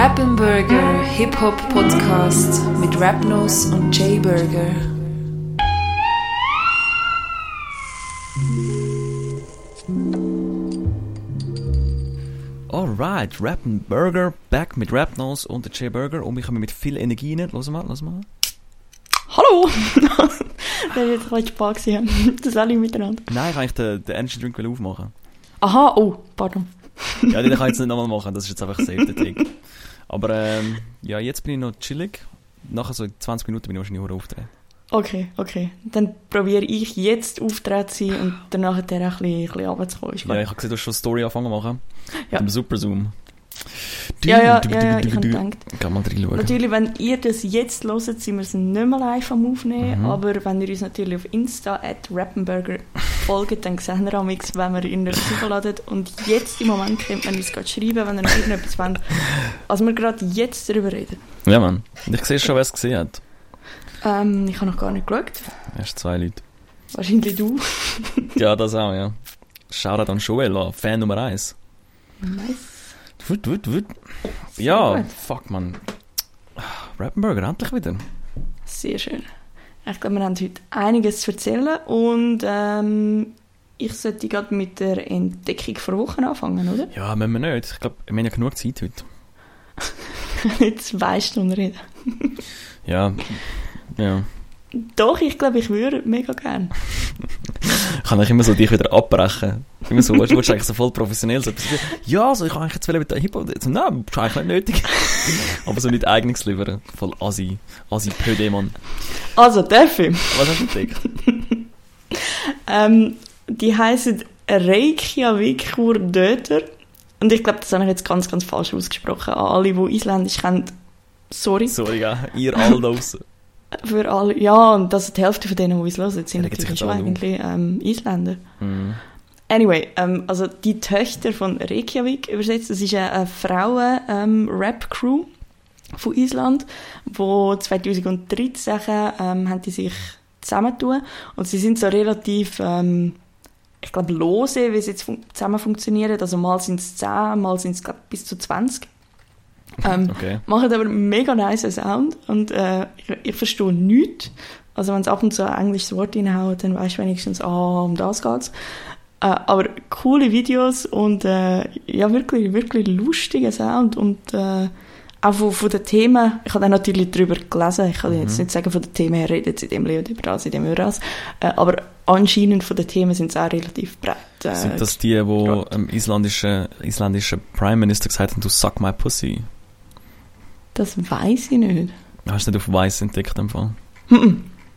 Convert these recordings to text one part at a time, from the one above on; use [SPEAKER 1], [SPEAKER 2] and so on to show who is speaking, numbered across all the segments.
[SPEAKER 1] Rappenburger Hip-Hop Podcast mit Rapnos und Jay Burger.
[SPEAKER 2] Alright, Rappenburger, back mit Rapnos und Jay Burger und wir kommen mit viel Energie rein. Los mal, los mal.
[SPEAKER 3] Hallo! das war jetzt ein Spaß. Das alle miteinander.
[SPEAKER 2] Nein, ich kann eigentlich den, den Energy Drink aufmachen.
[SPEAKER 3] Aha, oh, pardon.
[SPEAKER 2] ja, den kann ich jetzt nicht nochmal machen, das ist jetzt einfach safe der Trick. Aber ähm, ja, jetzt bin ich noch chillig. Nachher so in 20 Minuten bin ich wahrscheinlich auch auftreten.
[SPEAKER 3] Okay, okay. Dann probiere ich jetzt auftreten zu sein und danach ein bisschen, ein bisschen runterzukommen.
[SPEAKER 2] Ja, ich habe gesehen, du hast schon eine Story angefangen zu machen.
[SPEAKER 3] Ja.
[SPEAKER 2] Mit dem Super Zoom.
[SPEAKER 3] Ja, ja, ja, ja, ich habe gedacht.
[SPEAKER 2] Kann mal reinschauen.
[SPEAKER 3] Natürlich, wenn ihr das jetzt hört, sind wir es nicht mehr live am Aufnehmen,
[SPEAKER 2] Mhm.
[SPEAKER 3] aber wenn ihr uns natürlich auf Insta at Rappenburger folgt, dann seht ihr am X, wenn wir in der hochladen. Und jetzt im Moment könnt man uns gerade schreiben, wenn ihr noch irgendetwas wollt. Also wir gerade jetzt darüber reden.
[SPEAKER 2] Ja, Mann. Ich sehe schon, wer es gesehen hat.
[SPEAKER 3] Ähm, ich habe noch gar nicht geschaut.
[SPEAKER 2] Erst zwei Leute.
[SPEAKER 3] Wahrscheinlich du.
[SPEAKER 2] Ja, das auch, ja. Shoutout an Joel, an Fan Nummer 1.
[SPEAKER 3] Nice.
[SPEAKER 2] Wut, wut, wut. Ja,
[SPEAKER 3] gut.
[SPEAKER 2] fuck, man. Rappenburger, endlich wieder.
[SPEAKER 3] Sehr schön. Ich glaube, wir haben heute einiges zu erzählen und ähm, ich sollte gerade mit der Entdeckung vor Wochen anfangen, oder?
[SPEAKER 2] Ja, müssen wir nicht. Ich glaube, wir haben ja genug Zeit heute.
[SPEAKER 3] Nicht zwei Stunden reden.
[SPEAKER 2] Ja, ja.
[SPEAKER 3] Doch, ich glaube, ich würde mega gern.
[SPEAKER 2] Ich kann eigentlich immer so dich wieder abbrechen. Immer so, du, willst eigentlich so voll professionell so Ja, so, ich kann eigentlich jetzt mit der Hip-Hop, so, nein, ist eigentlich nicht nötig. Aber so nicht eigenes liefern. Voll Asi, Asi Pöde, Mann.
[SPEAKER 3] Also, der Film.
[SPEAKER 2] Was hast du entdeckt?
[SPEAKER 3] Ähm, die heißen Reykjavikur Döter. Und ich glaube, das habe ich jetzt ganz, ganz falsch ausgesprochen. An alle, die Isländisch kennen, sorry.
[SPEAKER 2] Sorry, ja, ihr alle draussen.
[SPEAKER 3] Für alle. Ja, und das die Hälfte von denen, die uns hören, sind
[SPEAKER 2] Ja,
[SPEAKER 3] natürlich eigentlich ähm, Isländer.
[SPEAKER 2] Mhm.
[SPEAKER 3] Anyway, ähm, also die Töchter von Reykjavik übersetzt, das ist eine, eine Frauen-Rap-Crew von Island, wo 2013 ähm, haben die sich zusammentun und sie sind so relativ, ähm, ich glaube, lose, wie sie jetzt fun zusammen funktionieren. Also mal sind es 10, mal sind es bis zu 20. Ähm,
[SPEAKER 2] Okay.
[SPEAKER 3] machen aber mega nice Sound und äh, ich, ich verstehe nichts. Also wenn es ab und zu ein englisches Wort reinhaut, dann weißt du wenigstens, ah, um das geht's. Äh, aber coole Videos und äh, ja, wirklich, wirklich lustiger Sound und äh, auch von, von den Themen, ich habe dann natürlich darüber gelesen, ich kann
[SPEAKER 2] Mhm.
[SPEAKER 3] jetzt nicht sagen, von den Themen her redet sie in dem Leben über das, in dem über das, äh, aber anscheinend von den Themen sind sie auch relativ breit. Äh,
[SPEAKER 2] Sind das die, wo im isländischen, isländischen Prime Minister gesagt haben, du suck my pussy?
[SPEAKER 3] Das weiß ich nicht.
[SPEAKER 2] Hast du nicht auf Weiss entdeckt im Fall?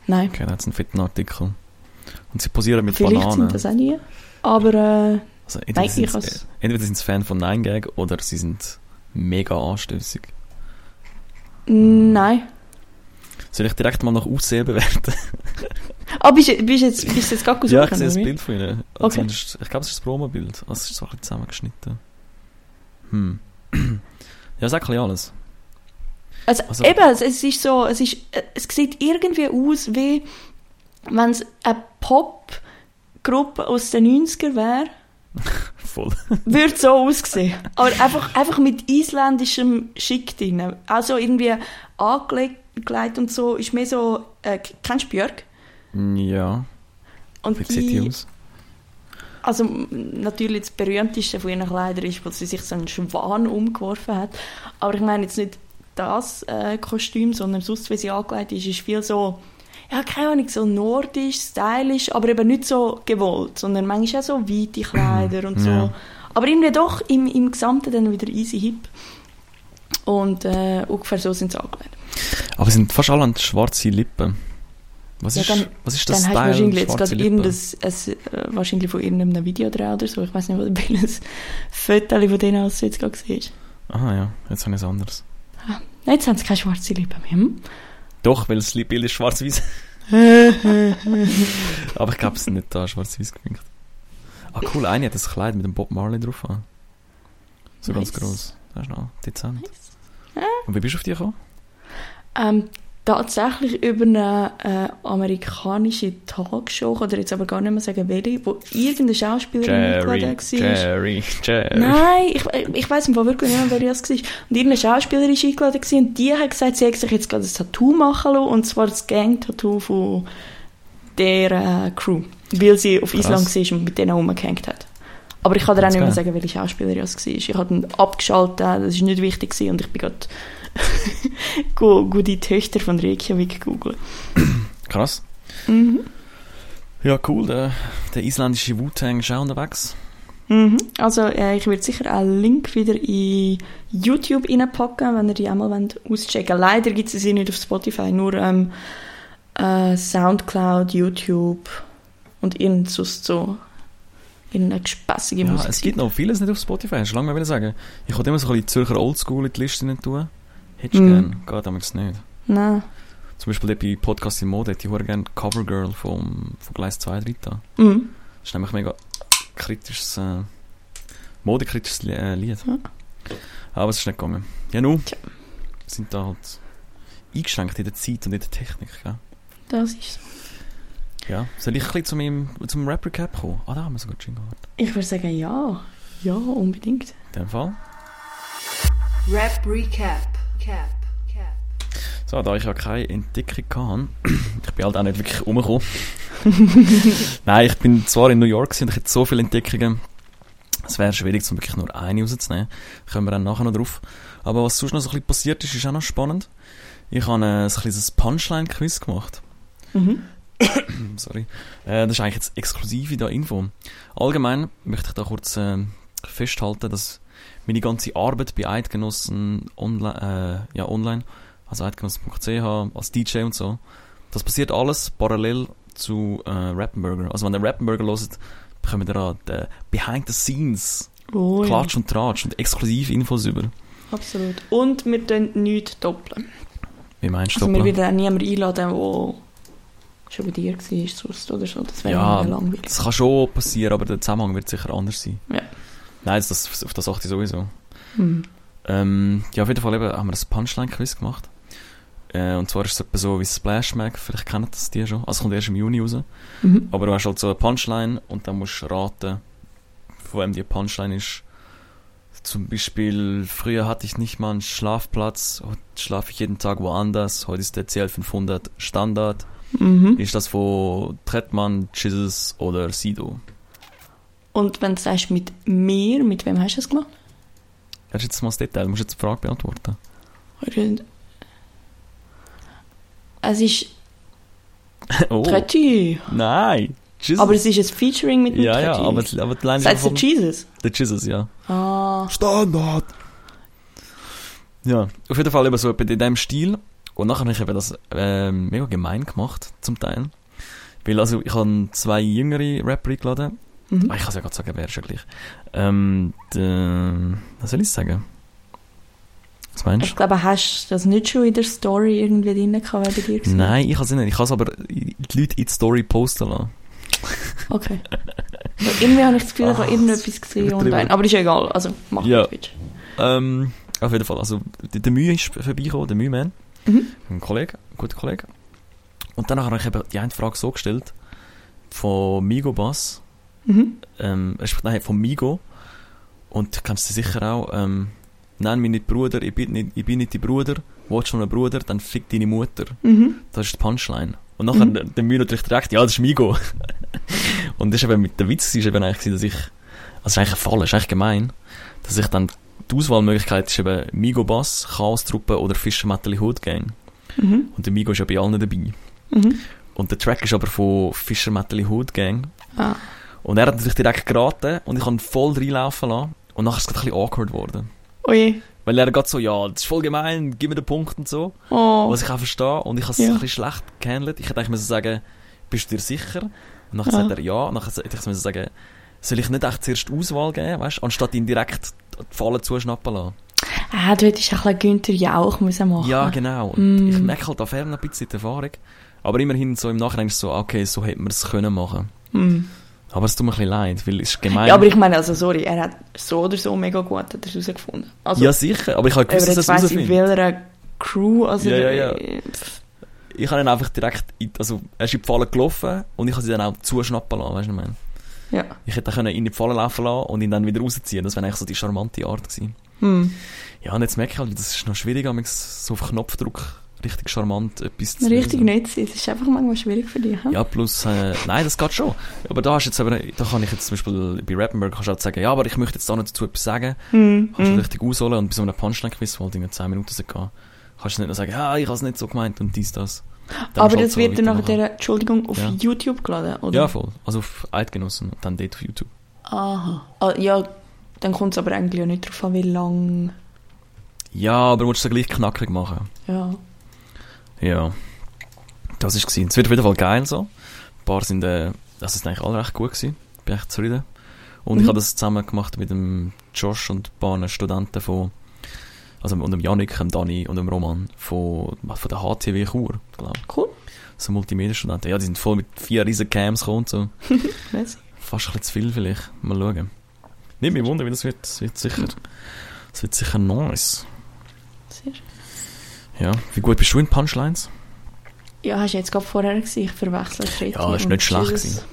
[SPEAKER 3] Nein.
[SPEAKER 2] Okay, da hat einen fetten Artikel. Und sie posieren mit
[SPEAKER 3] Vielleicht
[SPEAKER 2] Bananen.
[SPEAKER 3] sind das auch die. Aber äh,
[SPEAKER 2] Also entweder,
[SPEAKER 3] Nein,
[SPEAKER 2] sind
[SPEAKER 3] ich
[SPEAKER 2] sie,
[SPEAKER 3] has-
[SPEAKER 2] entweder sind sie Fan von Nine Gag oder sie sind mega anstößig.
[SPEAKER 3] nein.
[SPEAKER 2] Soll ich direkt mal nach Aussehen bewerten?
[SPEAKER 3] Ah, bist du jetzt, bist jetzt gerade
[SPEAKER 2] ja, ich sehe das? Bild von ihnen.
[SPEAKER 3] Okay.
[SPEAKER 2] Zumindest- Ich glaube, es ist das Promobild. Also es ist so ein bisschen zusammengeschnitten. Hm. ja, sag ein bisschen alles.
[SPEAKER 3] Also,
[SPEAKER 2] Also-
[SPEAKER 3] eben, es, ist so, es ist, es sieht irgendwie aus, wie wenn es eine Popgruppe aus den 90er wäre,
[SPEAKER 2] Voll.
[SPEAKER 3] würde so aussehen. Aber einfach, einfach mit isländischem Schick drin. Also irgendwie angelegt und so, ist mehr so, äh, kennst du Björk?
[SPEAKER 2] Ja,
[SPEAKER 3] Und
[SPEAKER 2] wie sieht die aus?
[SPEAKER 3] Also natürlich das berühmteste von ihren Kleidern ist, weil sie sich so einen Schwan umgeworfen hat. Aber ich meine jetzt nicht das äh, Kostüm, sondern sonst, wie sie angelegt ist, ist viel so, ja, keine Ahnung, so nordisch, stylisch, aber eben nicht so gewollt, sondern manchmal auch so weite Kleider und so.
[SPEAKER 2] Ja.
[SPEAKER 3] Aber irgendwie doch im, im Gesamten dann wieder easy hip. Und äh, ungefähr so sind sie angelegt.
[SPEAKER 2] Aber sie sind fast alle an schwarze Lippen. Was,
[SPEAKER 3] Ja,
[SPEAKER 2] ist,
[SPEAKER 3] dann-
[SPEAKER 2] was ist das
[SPEAKER 3] Dann hast du
[SPEAKER 2] Style,
[SPEAKER 3] wahrscheinlich jetzt gerade irgendein, ein, äh, wahrscheinlich von irgendeinem Video dran oder so. Ich weiß nicht, was welches Foto von denen aus du jetzt gerade siehst.
[SPEAKER 2] Aha, ja, jetzt habe ich es anders.
[SPEAKER 3] Nein, jetzt haben sie keine schwarze Lippen mehr. Hm?
[SPEAKER 2] Doch, weil das Bild ist schwarz-weiß. Aber ich glaube, es sind nicht da schwarz-weiß geminkt. Ah, cool, eine hat das Kleid mit dem Bob Marley drauf an. So ganz
[SPEAKER 3] Nice.
[SPEAKER 2] gross. Das ist noch dezent.
[SPEAKER 3] Nice.
[SPEAKER 2] Und wie bist du auf die gekommen?
[SPEAKER 3] Ähm, tatsächlich über eine äh, amerikanische Talkshow, oder jetzt aber gar nicht mehr sagen welche, wo irgendeine Schauspielerin eingeladen war.
[SPEAKER 2] Jerry, Jerry.
[SPEAKER 3] Nein, ich, ich weiß im Fall wirklich nicht mehr, wer das war. Und irgendeine Schauspielerin war eingeladen gewesen, und die hat gesagt, sie hat sich jetzt gerade ein Tattoo machen lassen, und zwar das Gang-Tattoo von der äh, Crew, weil sie auf
[SPEAKER 2] Krass.
[SPEAKER 3] Island war und mit denen rumgehängt hat. Aber ich kann dir auch nicht mehr sagen, welche Schauspielerin das war. Ich habe dann abgeschaltet, das war nicht wichtig gewesen, und ich bin gerade go, go die Töchter von Reykjavik googeln.
[SPEAKER 2] Krass.
[SPEAKER 3] Mhm.
[SPEAKER 2] Ja, cool. Der, der isländische Wu-Tang ist auch unterwegs.
[SPEAKER 3] Mhm. Also äh, ich werde sicher einen Link wieder in YouTube reinpacken, wenn ihr die einmal wollt auschecken Leider gibt es sie nicht auf Spotify, nur ähm, äh, Soundcloud, YouTube und irgend sonst so irgendeine gespässige
[SPEAKER 2] Ja,
[SPEAKER 3] Musik.
[SPEAKER 2] es gibt noch vieles nicht auf Spotify, hast du lange mal sagen. Ich wollte immer so ein bisschen Zürcher Oldschool in die Liste tun. Hättest du
[SPEAKER 3] Mhm.
[SPEAKER 2] gern, geht aber nicht.
[SPEAKER 3] Nein.
[SPEAKER 2] Zum Beispiel bei Podcast in Mode hätte ich sehr gerne Covergirl vom, von Gleis 2 drin da.
[SPEAKER 3] Mhm.
[SPEAKER 2] Das ist nämlich mega kritisches, äh, modekritisches äh, Lied.
[SPEAKER 3] Ja.
[SPEAKER 2] Aber es ist nicht gegangen. Ja, nun.
[SPEAKER 3] Tja.
[SPEAKER 2] Wir sind da halt eingeschränkt in der Zeit und in der Technik, gell?
[SPEAKER 3] Das ist so.
[SPEAKER 2] Ja. Soll ich ein bisschen zu meinem, zum Rap-Recap kommen? Ah, da haben wir sogar Jingle. gehabt.
[SPEAKER 3] Ich würde sagen, ja. Ja, unbedingt.
[SPEAKER 2] In dem Fall.
[SPEAKER 1] Rap Recap. Cap. Cap.
[SPEAKER 2] So, da ich ja keine Entdeckung hatte, ich bin halt auch nicht wirklich umgekommen. Nein, ich bin zwar in New York und ich hätte so viele Entdeckungen. Es wäre schwierig, um wirklich nur eine rauszunehmen. Kommen wir dann nachher noch drauf. Aber was sonst noch so ein bisschen passiert ist, ist auch noch spannend. Ich habe ein, ein kleines Punchline-Quiz gemacht.
[SPEAKER 3] Mhm.
[SPEAKER 2] Sorry. Äh, das ist eigentlich jetzt exklusive da Info. Allgemein möchte ich da kurz äh, festhalten, dass meine ganze Arbeit bei Eidgenossen online, äh, ja, online, also eidgenossen.ch, als DJ und so, das passiert alles parallel zu äh, Rappenburger. Also wenn ihr Rappenburger hört, bekommt ihr da die Behind the Scenes,
[SPEAKER 3] Oh, ja.
[SPEAKER 2] Klatsch und Tratsch und exklusive Infos über.
[SPEAKER 3] Absolut. Und wir tun nichts doppeln.
[SPEAKER 2] Wie meinst du
[SPEAKER 3] Also wir
[SPEAKER 2] doppelt?
[SPEAKER 3] werden niemanden einladen, der schon bei dir war, sonst oder so. Das wäre
[SPEAKER 2] Ja,
[SPEAKER 3] ja, langweilig.
[SPEAKER 2] Das kann schon passieren, aber der Zusammenhang wird sicher anders sein.
[SPEAKER 3] Ja.
[SPEAKER 2] Nein, das, das, auf das achte ich sowieso.
[SPEAKER 3] Mhm.
[SPEAKER 2] Ähm, ja, auf jeden Fall eben haben wir ein Punchline-Quiz gemacht. Äh, und zwar ist es etwa so wie Splash Mag, vielleicht kennen das die schon. Also es kommt erst im Juni raus.
[SPEAKER 3] Mhm.
[SPEAKER 2] Aber du hast halt so eine Punchline und dann musst du raten, von wem die Punchline ist. Zum Beispiel, früher hatte ich nicht mal einen Schlafplatz, heute schlafe ich jeden Tag woanders, heute ist der CL500 Standard.
[SPEAKER 3] Mhm.
[SPEAKER 2] Ist das von Trettmann, Jesus oder Sido?
[SPEAKER 3] Und wenn du sagst mit mir, mit wem hast du es gemacht?
[SPEAKER 2] Das ist jetzt mal das Detail, du musst jetzt die Frage beantworten.
[SPEAKER 3] Es ist
[SPEAKER 2] Oh,
[SPEAKER 3] Tretti.
[SPEAKER 2] nein! Jesus.
[SPEAKER 3] Aber es ist ein Featuring mit dem
[SPEAKER 2] ja, ja, aber, aber die Line
[SPEAKER 3] Sagst du Jesus?
[SPEAKER 2] Der Jesus, ja.
[SPEAKER 3] Ah.
[SPEAKER 2] Standard! Ja, auf jeden Fall eben so in diesem Stil. Und nachher habe ich eben das ähm, mega gemein gemacht, zum Teil. Weil also, ich habe zwei jüngere Rapper eingeladen.
[SPEAKER 3] Mhm.
[SPEAKER 2] Ah, ich kann es ja gerade sagen, ist ja gleich. Ähm, der, was soll ich sagen? Was meinst
[SPEAKER 3] Ich glaube, hast du das nicht schon in der Story irgendwie drin gehabt, bei dir
[SPEAKER 2] du?
[SPEAKER 3] war?
[SPEAKER 2] Nein, ich kann es nicht. Ich kann es aber die Leute in die Story posten lassen.
[SPEAKER 3] Okay. Weil irgendwie habe ich das Gefühl, ich habe
[SPEAKER 2] Ah,
[SPEAKER 3] irgendetwas gesehen
[SPEAKER 2] übertrieben.
[SPEAKER 3] online. Aber ist egal. Also, mach
[SPEAKER 2] Ja.
[SPEAKER 3] was du.
[SPEAKER 2] Ähm, auf jeden Fall. Also, der, Mühe ist vorbeigekommen, der Mühman.
[SPEAKER 3] Mhm.
[SPEAKER 2] Ein Kollege, ein guter Kollege. Und dann habe ich eben die eine Frage so gestellt, von Migo Bass,
[SPEAKER 3] Mhm.
[SPEAKER 2] ähm, respektive nein, von Migo. Und du kennst sie sicher auch, ähm, nenn mich nicht Bruder, ich bin nicht, ich bin nicht dein Bruder, willst du noch einen Bruder, dann fick deine Mutter.
[SPEAKER 3] Mhm.
[SPEAKER 2] Das ist die Punchline. Und nachher,
[SPEAKER 3] Mhm.
[SPEAKER 2] der, Mühe natürlich direkt, ja, das ist Migo. und das ist eben, mit der Witz war eben eigentlich, dass ich, also das ist eigentlich ein Fall, das ist eigentlich gemein, dass ich dann, die Auswahlmöglichkeit ist eben Migo Bass, Chaos-Truppe oder Fischer Metal Hood Gang.
[SPEAKER 3] Mhm.
[SPEAKER 2] Und der Migo ist ja bei allen dabei.
[SPEAKER 3] Mhm.
[SPEAKER 2] Und der Track ist aber von Fischer Metal Hood Gang.
[SPEAKER 3] Ah.
[SPEAKER 2] Und er hat natürlich direkt geraten und ich habe ihn voll reinlaufen lassen. Und nachher ist es gerade ein bisschen awkward geworden.
[SPEAKER 3] Oje.
[SPEAKER 2] Weil er gerade so, ja, das ist voll gemein, gib mir den Punkt und so.
[SPEAKER 3] Oh.
[SPEAKER 2] Was ich auch verstehe. Und ich habe es
[SPEAKER 3] Ja.
[SPEAKER 2] ein bisschen schlecht gehandelt. Ich hätte eigentlich müssen sagen, bist du dir sicher? Und nachher
[SPEAKER 3] Ja.
[SPEAKER 2] sagt er ja. Und nachher hätte ich müssen sagen, soll ich nicht echt zuerst Auswahl geben, weißt du, anstatt ihn direkt die Falle zuschnappen lassen.
[SPEAKER 3] Ah, du hättest ein bisschen Günther Jauch müssen machen
[SPEAKER 2] Ja, genau. Und
[SPEAKER 3] Mm.
[SPEAKER 2] ich merke halt da fern noch ein bisschen die Erfahrung. Aber immerhin so im Nachhinein ist es so, okay, so hätten wir es können machen.
[SPEAKER 3] Mhm.
[SPEAKER 2] Aber es tut mir ein bisschen leid, weil es ist gemein.
[SPEAKER 3] Ja, aber ich meine, also sorry, er hat so oder so mega gut hat er es herausgefunden. Also,
[SPEAKER 2] ja, sicher, aber ich habe gewusst, dass
[SPEAKER 3] jetzt
[SPEAKER 2] er es
[SPEAKER 3] weiss, in
[SPEAKER 2] herausfindet.
[SPEAKER 3] welcher Crew, also
[SPEAKER 2] Ja, ja, ja.
[SPEAKER 3] äh,
[SPEAKER 2] ich habe ihn einfach direkt, in, also er ist in die Falle gelaufen und ich habe sie dann auch zuschnappen lassen, weißt du, was ich meine?
[SPEAKER 3] Ja.
[SPEAKER 2] Ich hätte ihn in die Falle laufen lassen und ihn dann wieder rausziehen. Das wäre eigentlich so die charmante Art gewesen.
[SPEAKER 3] Hm.
[SPEAKER 2] Ja, und jetzt merke ich halt, das ist noch schwierig, amigs so auf Knopfdruck richtig charmant etwas zu
[SPEAKER 3] Richtig
[SPEAKER 2] lösen.
[SPEAKER 3] nett sein. Das ist einfach manchmal schwierig für dich. hm?
[SPEAKER 2] Ja, plus, äh, nein, das geht schon. Aber da hast jetzt aber, da kann ich jetzt zum Beispiel bei Rappenberg kannst du halt sagen, ja, aber ich möchte jetzt da noch dazu etwas sagen.
[SPEAKER 3] Hm.
[SPEAKER 2] Kannst du
[SPEAKER 3] Hm.
[SPEAKER 2] richtig ausholen und bei so einem Punchline-Quiz, wo halt in 10 Minuten gehen, kannst du nicht nur sagen, ja, ich habe es nicht so gemeint und dies, das. Dann musst
[SPEAKER 3] Aber
[SPEAKER 2] halt
[SPEAKER 3] das wird dann
[SPEAKER 2] weitermachen.
[SPEAKER 3] der, Entschuldigung, auf
[SPEAKER 2] Ja.
[SPEAKER 3] YouTube geladen, oder?
[SPEAKER 2] Ja, voll. Also auf Eidgenossen und dann dort auf YouTube.
[SPEAKER 3] Aha. Ah, ja, dann kommt es aber eigentlich ja nicht darauf an, wie lang...
[SPEAKER 2] Ja, aber du es gleich knackig machen?
[SPEAKER 3] Ja.
[SPEAKER 2] Ja. Das ist gewesen. Es wird auf jeden Fall geil so. Ein paar sind, äh, das ist eigentlich alle recht gut gewesen. Bin echt zufrieden. Und ich
[SPEAKER 3] Mhm.
[SPEAKER 2] habe das zusammen gemacht mit dem Josh und ein paar Studenten von, also und dem Janik, dem Dani und dem Roman von, von der HTW Chur, glaube ich.
[SPEAKER 3] Cool.
[SPEAKER 2] So Multimedia-Studenten. Ja, die sind voll mit vier riesen Cams gekommen und so. Fast ein bisschen zu viel vielleicht. Mal schauen. Nicht mich wundern, wie das wird. Das wird sicher, das wird sicher nice.
[SPEAKER 3] Sehr schön.
[SPEAKER 2] Ja. Wie gut bist du in Punchlines?
[SPEAKER 3] Ja, hast du jetzt gerade vorher gesehen, ich verwechsel Kreti
[SPEAKER 2] Ja, ist nicht schlecht
[SPEAKER 3] Jesus.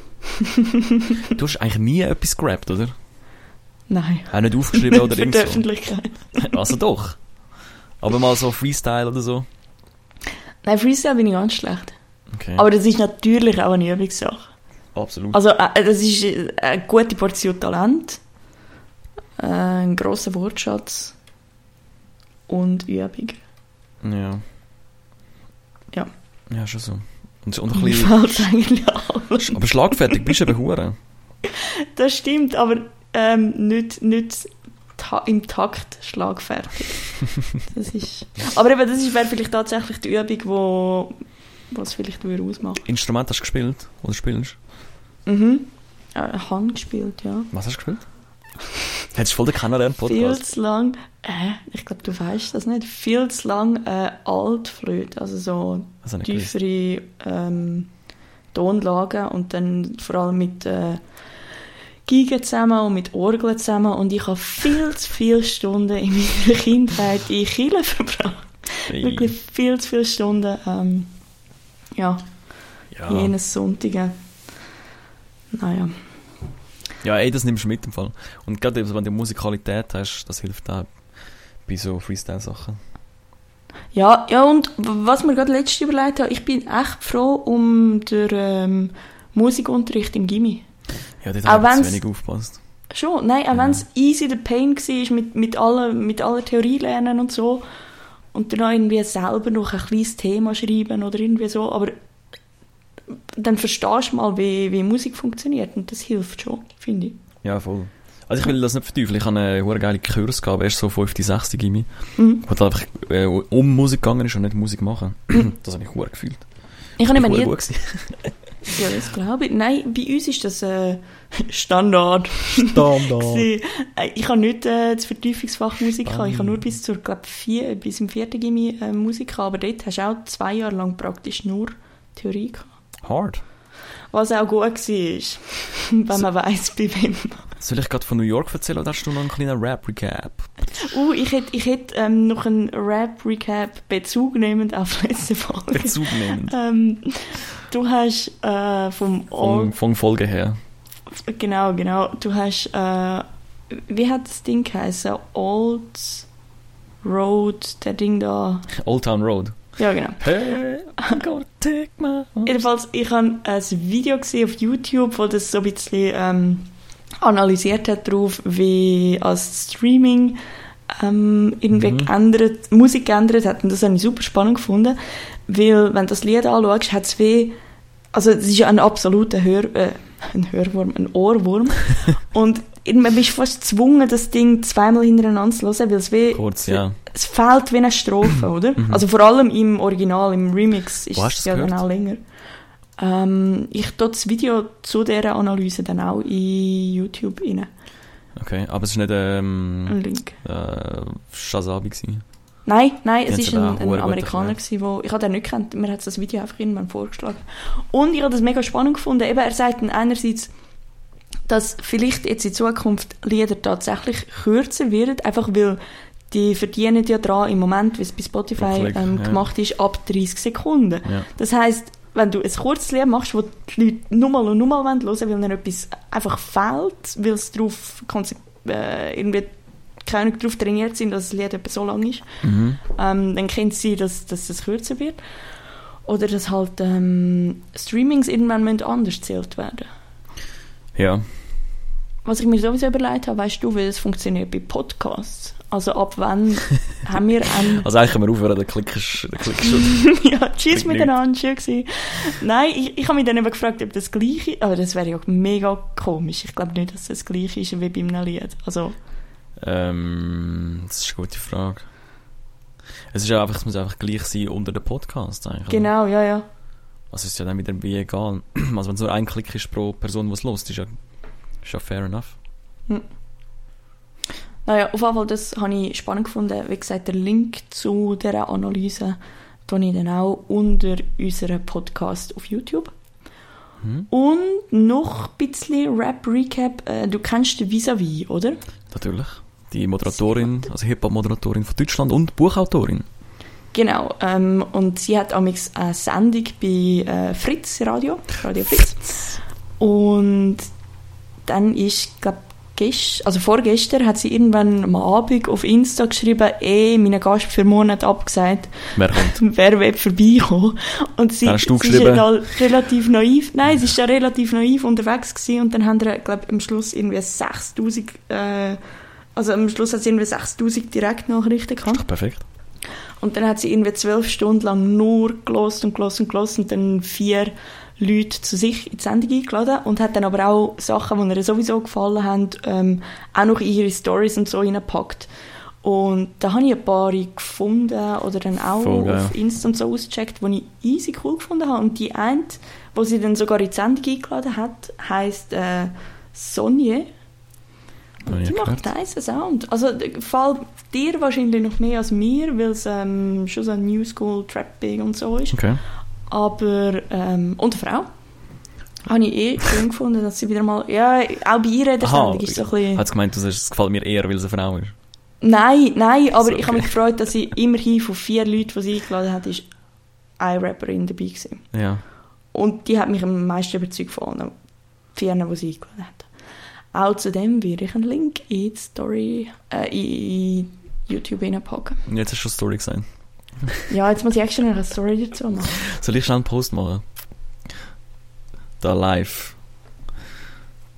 [SPEAKER 2] Du hast eigentlich nie etwas gerappt, oder?
[SPEAKER 3] Nein.
[SPEAKER 2] Auch nicht aufgeschrieben oder
[SPEAKER 3] Für
[SPEAKER 2] irgend
[SPEAKER 3] die
[SPEAKER 2] so.
[SPEAKER 3] Öffentlichkeit.
[SPEAKER 2] Also doch. Aber mal so Freestyle oder so.
[SPEAKER 3] Nein, Freestyle bin ich ganz schlecht.
[SPEAKER 2] Okay.
[SPEAKER 3] Aber das ist natürlich auch eine Übungssache.
[SPEAKER 2] Absolut.
[SPEAKER 3] Also, äh, das ist äh, eine gute Portion Talent, äh, ein grosser Wortschatz und Übung.
[SPEAKER 2] Ja.
[SPEAKER 3] Ja.
[SPEAKER 2] Ja, schon so. Und, und ein bisschen,
[SPEAKER 3] fällt eigentlich alles.
[SPEAKER 2] aber schlagfertig bist du eben hure.
[SPEAKER 3] Das stimmt, aber ähm, nicht, nicht ta im Takt schlagfertig. Das ist, aber eben, das ist- wäre vielleicht tatsächlich die Übung, wo was vielleicht würde ausmachen.
[SPEAKER 2] Instrument hast du gespielt? Oder spielst
[SPEAKER 3] Mhm. Äh, Hand gespielt, ja.
[SPEAKER 2] Was hast du gespielt? Hättest du voll den
[SPEAKER 3] Viel
[SPEAKER 2] Kennenlernen-Podcast?
[SPEAKER 3] zu lang, äh, ich glaube, du weißt das nicht, viel zu lang äh, Altflöte, also so
[SPEAKER 2] gewusst.
[SPEAKER 3] tiefere ähm, Tonlagen und dann vor allem mit äh, Geigen zusammen und mit Orgeln zusammen und ich habe viel zu viele Stunden in meiner Kindheit in Chile verbracht.
[SPEAKER 2] Hey.
[SPEAKER 3] Wirklich viel zu viele Stunden, ähm, ja,
[SPEAKER 2] Ja.
[SPEAKER 3] jenes Sonntage. Naja,
[SPEAKER 2] ja, ey, das nimmst du mit im Fall. Und gerade wenn du Musikalität hast, das hilft auch bei so Freestyle-Sachen.
[SPEAKER 3] Ja, ja, und was mir gerade letztes überlegt habe, ich bin echt froh um den ähm, Musikunterricht im Gimmi.
[SPEAKER 2] Ja, dort habe ich zu wenig aufgepasst.
[SPEAKER 3] Schon, nein, auch
[SPEAKER 2] Ja.
[SPEAKER 3] wenn es easy der Pain war mit, mit, aller, mit aller Theorie lernen und so und dann auch irgendwie selber noch ein kleines Thema schreiben oder irgendwie so, aber dann verstehst du mal, wie, wie Musik funktioniert und das hilft schon, finde ich.
[SPEAKER 2] Ja, voll. Also ich will das nicht verteufeln. Ich habe eine hure geile Kurs gehabt, erst so 5. 6. Gimmi,
[SPEAKER 3] Mhm.
[SPEAKER 2] wo es einfach äh, um Musik gegangen ist und nicht Musik machen. das habe ich hure gefühlt.
[SPEAKER 3] Ich habe
[SPEAKER 2] hure
[SPEAKER 3] nie...
[SPEAKER 2] gut.
[SPEAKER 3] Ja, das glaube ich. Nein, bei uns ist das äh, Standard.
[SPEAKER 2] Standard.
[SPEAKER 3] Äh, Ich habe nicht äh, das Vertiefungsfach Musik gehabt. Ich habe nur bis zur, glaub, vier, bis im vierten Gimmi äh, Musik gehabt. Aber dort hast du auch zwei Jahre lang praktisch nur Theorie gehabt.
[SPEAKER 2] Hard.
[SPEAKER 3] Was auch gut war, wenn man weiss, bei wem.
[SPEAKER 2] Soll ich gerade von New York erzählen oder hast du noch einen kleinen Rap-Recap?
[SPEAKER 3] Uh, ich hätte ich hätt, ähm, noch einen Rap-Recap Bezug nehmend auf letzte Folge.
[SPEAKER 2] Bezug nehmend.
[SPEAKER 3] ähm, du hast äh, vom
[SPEAKER 2] Von,
[SPEAKER 3] Old...
[SPEAKER 2] von Folge her.
[SPEAKER 3] Genau, genau. Du hast... Äh, wie hat das Ding geheißen? Old Road, der Ding da...
[SPEAKER 2] Old Town Road.
[SPEAKER 3] Ja, genau.
[SPEAKER 2] Hey, gonna take my...
[SPEAKER 3] Jedenfalls, ich habe ein Video gesehen auf YouTube, wo das so ein bisschen ähm, analysiert hat drauf, wie als Streaming ähm, irgendwie
[SPEAKER 2] Mhm.
[SPEAKER 3] geändert, Musik geändert hat. Und das habe ich super spannend gefunden, weil wenn du das Lied anschaust, hat es wie, also es ist ja ein absoluter Hör, äh, ein Hörwurm, ein Ohrwurm. und man bist fast gezwungen, das Ding zweimal hintereinander zu hören, weil es wie,
[SPEAKER 2] Kurz, ja.
[SPEAKER 3] es fehlt wie eine Strophe, oder? Also vor allem im Original, im Remix ist es ja dann auch länger. Ähm, ich tue das Video zu dieser Analyse dann auch in YouTube rein.
[SPEAKER 2] Okay, aber es ist nicht ähm,
[SPEAKER 3] Ein Link.
[SPEAKER 2] äh, Shazabi gewesen.
[SPEAKER 3] Nein, nein,
[SPEAKER 2] Die
[SPEAKER 3] es ist
[SPEAKER 2] aber
[SPEAKER 3] ein, ein Amerikaner gewesen, wo, ich habe den nicht gekannt, mir hat das Video einfach irgendwann vorgeschlagen. Und ich habe das mega spannend gefunden. Eben, er sagt einerseits, dass vielleicht jetzt in Zukunft Lieder tatsächlich kürzer werden, einfach weil die verdienen ja dran im Moment, wie es bei Spotify ähm,
[SPEAKER 2] ja.
[SPEAKER 3] gemacht ist, ab 30 Sekunden.
[SPEAKER 2] Ja.
[SPEAKER 3] Das heisst, wenn du ein kurzes Lied machst, wo die Leute nur mal und nur mal hören wollen, weil ihnen etwas einfach fehlt, weil sie darauf äh, irgendwie keine darauf trainiert sind, dass das Lied etwa so lang ist,
[SPEAKER 2] Mhm.
[SPEAKER 3] ähm, dann könnte es sein, dass, dass es kürzer wird. Oder dass halt ähm, Streamings irgendwann anders gezählt werden.
[SPEAKER 2] Ja.
[SPEAKER 3] Was ich mir sowieso überlegt habe, weißt du, wie es funktioniert bei Podcasts? Also ab wann haben wir einen...
[SPEAKER 2] Also eigentlich können wir aufhören, der Klick ist, der Klick ist schon.
[SPEAKER 3] ja, tschüss miteinander, schön gewesen. Nein, ich, ich habe mich dann eben gefragt, ob das gleiche aber das wäre ja mega komisch. Ich glaube nicht, dass das gleiche ist wie bei einem Lied. Also,
[SPEAKER 2] Ähm, das ist eine gute Frage. Es ist ja einfach, es muss einfach gleich sein unter den Podcasts eigentlich.
[SPEAKER 3] genau, ja, ja.
[SPEAKER 2] Also es ist ja dann wieder wie egal. Also wenn es nur ein Klick ist pro Person, die es lost, ist ja, ist ja fair enough.
[SPEAKER 3] Naja, auf jeden Fall, das habe ich spannend gefunden. Wie gesagt, der Link zu dieser Analyse tue ich dann auch unter unserem Podcast auf YouTube.
[SPEAKER 2] Mhm.
[SPEAKER 3] Und noch ein bisschen Rap-Recap. Äh, Du kennst den Vis-a-vis, oder?
[SPEAKER 2] Natürlich. Die Moderatorin, also Hip-Hop-Moderatorin von Deutschland und Buchautorin.
[SPEAKER 3] Genau. Ähm, und sie hat amigs eine Sendung bei äh, Fritz Radio, Radio Fritz. Und dann ist, glaube also vorgestern hat sie irgendwann am Abend auf Insta geschrieben, eh, meinen Gast für einen Monat abgesagt,
[SPEAKER 2] Wer kommt?
[SPEAKER 3] wer will vorbeikommen. Und sie,
[SPEAKER 2] hast du
[SPEAKER 3] sie ist ja da relativ naiv, nein, sie ist da relativ naiv unterwegs gewesen und dann haben wir, glaube am Schluss irgendwie 6000, äh, also am Schluss hat sie irgendwie 6000 Direktnachrichten gehabt.
[SPEAKER 2] Doch perfekt.
[SPEAKER 3] Und dann hat sie irgendwie zwölf Stunden lang nur gelost und gelost und gelost und dann vier Leute zu sich in die Sendung eingeladen und hat dann aber auch Sachen, die ihr sowieso gefallen haben, ähm, auch noch in ihre Stories und so reingepackt. Und da habe ich ein paar gefunden oder dann auch
[SPEAKER 2] Voll
[SPEAKER 3] auf Insta und so ausgecheckt, die ich easy cool gefunden habe. Und die eine, die sie dann sogar in die Sendung eingeladen hat, heisst äh, Sonje.
[SPEAKER 2] Nie
[SPEAKER 3] Die macht nice Sound. Also gefällt dir wahrscheinlich noch mehr als mir, weil es ähm, schon so ein New School Trapping und so ist.
[SPEAKER 2] Okay.
[SPEAKER 3] Aber, ähm, und eine Frau. Habe ich eh schön gefunden, dass sie wieder mal, ja, auch bei ihr in der
[SPEAKER 2] Aha,
[SPEAKER 3] Sendung ist so ein bisschen...
[SPEAKER 2] Hat es gemeint, du sagst, es gefällt mir eher, weil es eine Frau ist?
[SPEAKER 3] Nein, nein, aber
[SPEAKER 2] So,
[SPEAKER 3] ich habe mich
[SPEAKER 2] okay.
[SPEAKER 3] gefreut, dass sie immerhin von vier Leuten, die sie eingeladen hat, ist eine Rapperin dabei gewesen.
[SPEAKER 2] Ja.
[SPEAKER 3] Und die hat mich am meisten überzeugt von allen vier, die sie eingeladen hat. Auch zu dem werde ich einen Link in die Story, äh, in YouTube reinpacken.
[SPEAKER 2] Jetzt hast du schon Story gesagt.
[SPEAKER 3] Ja, jetzt muss ich extra noch eine Story dazu machen.
[SPEAKER 2] Soll ich schnell einen Post machen? Da live.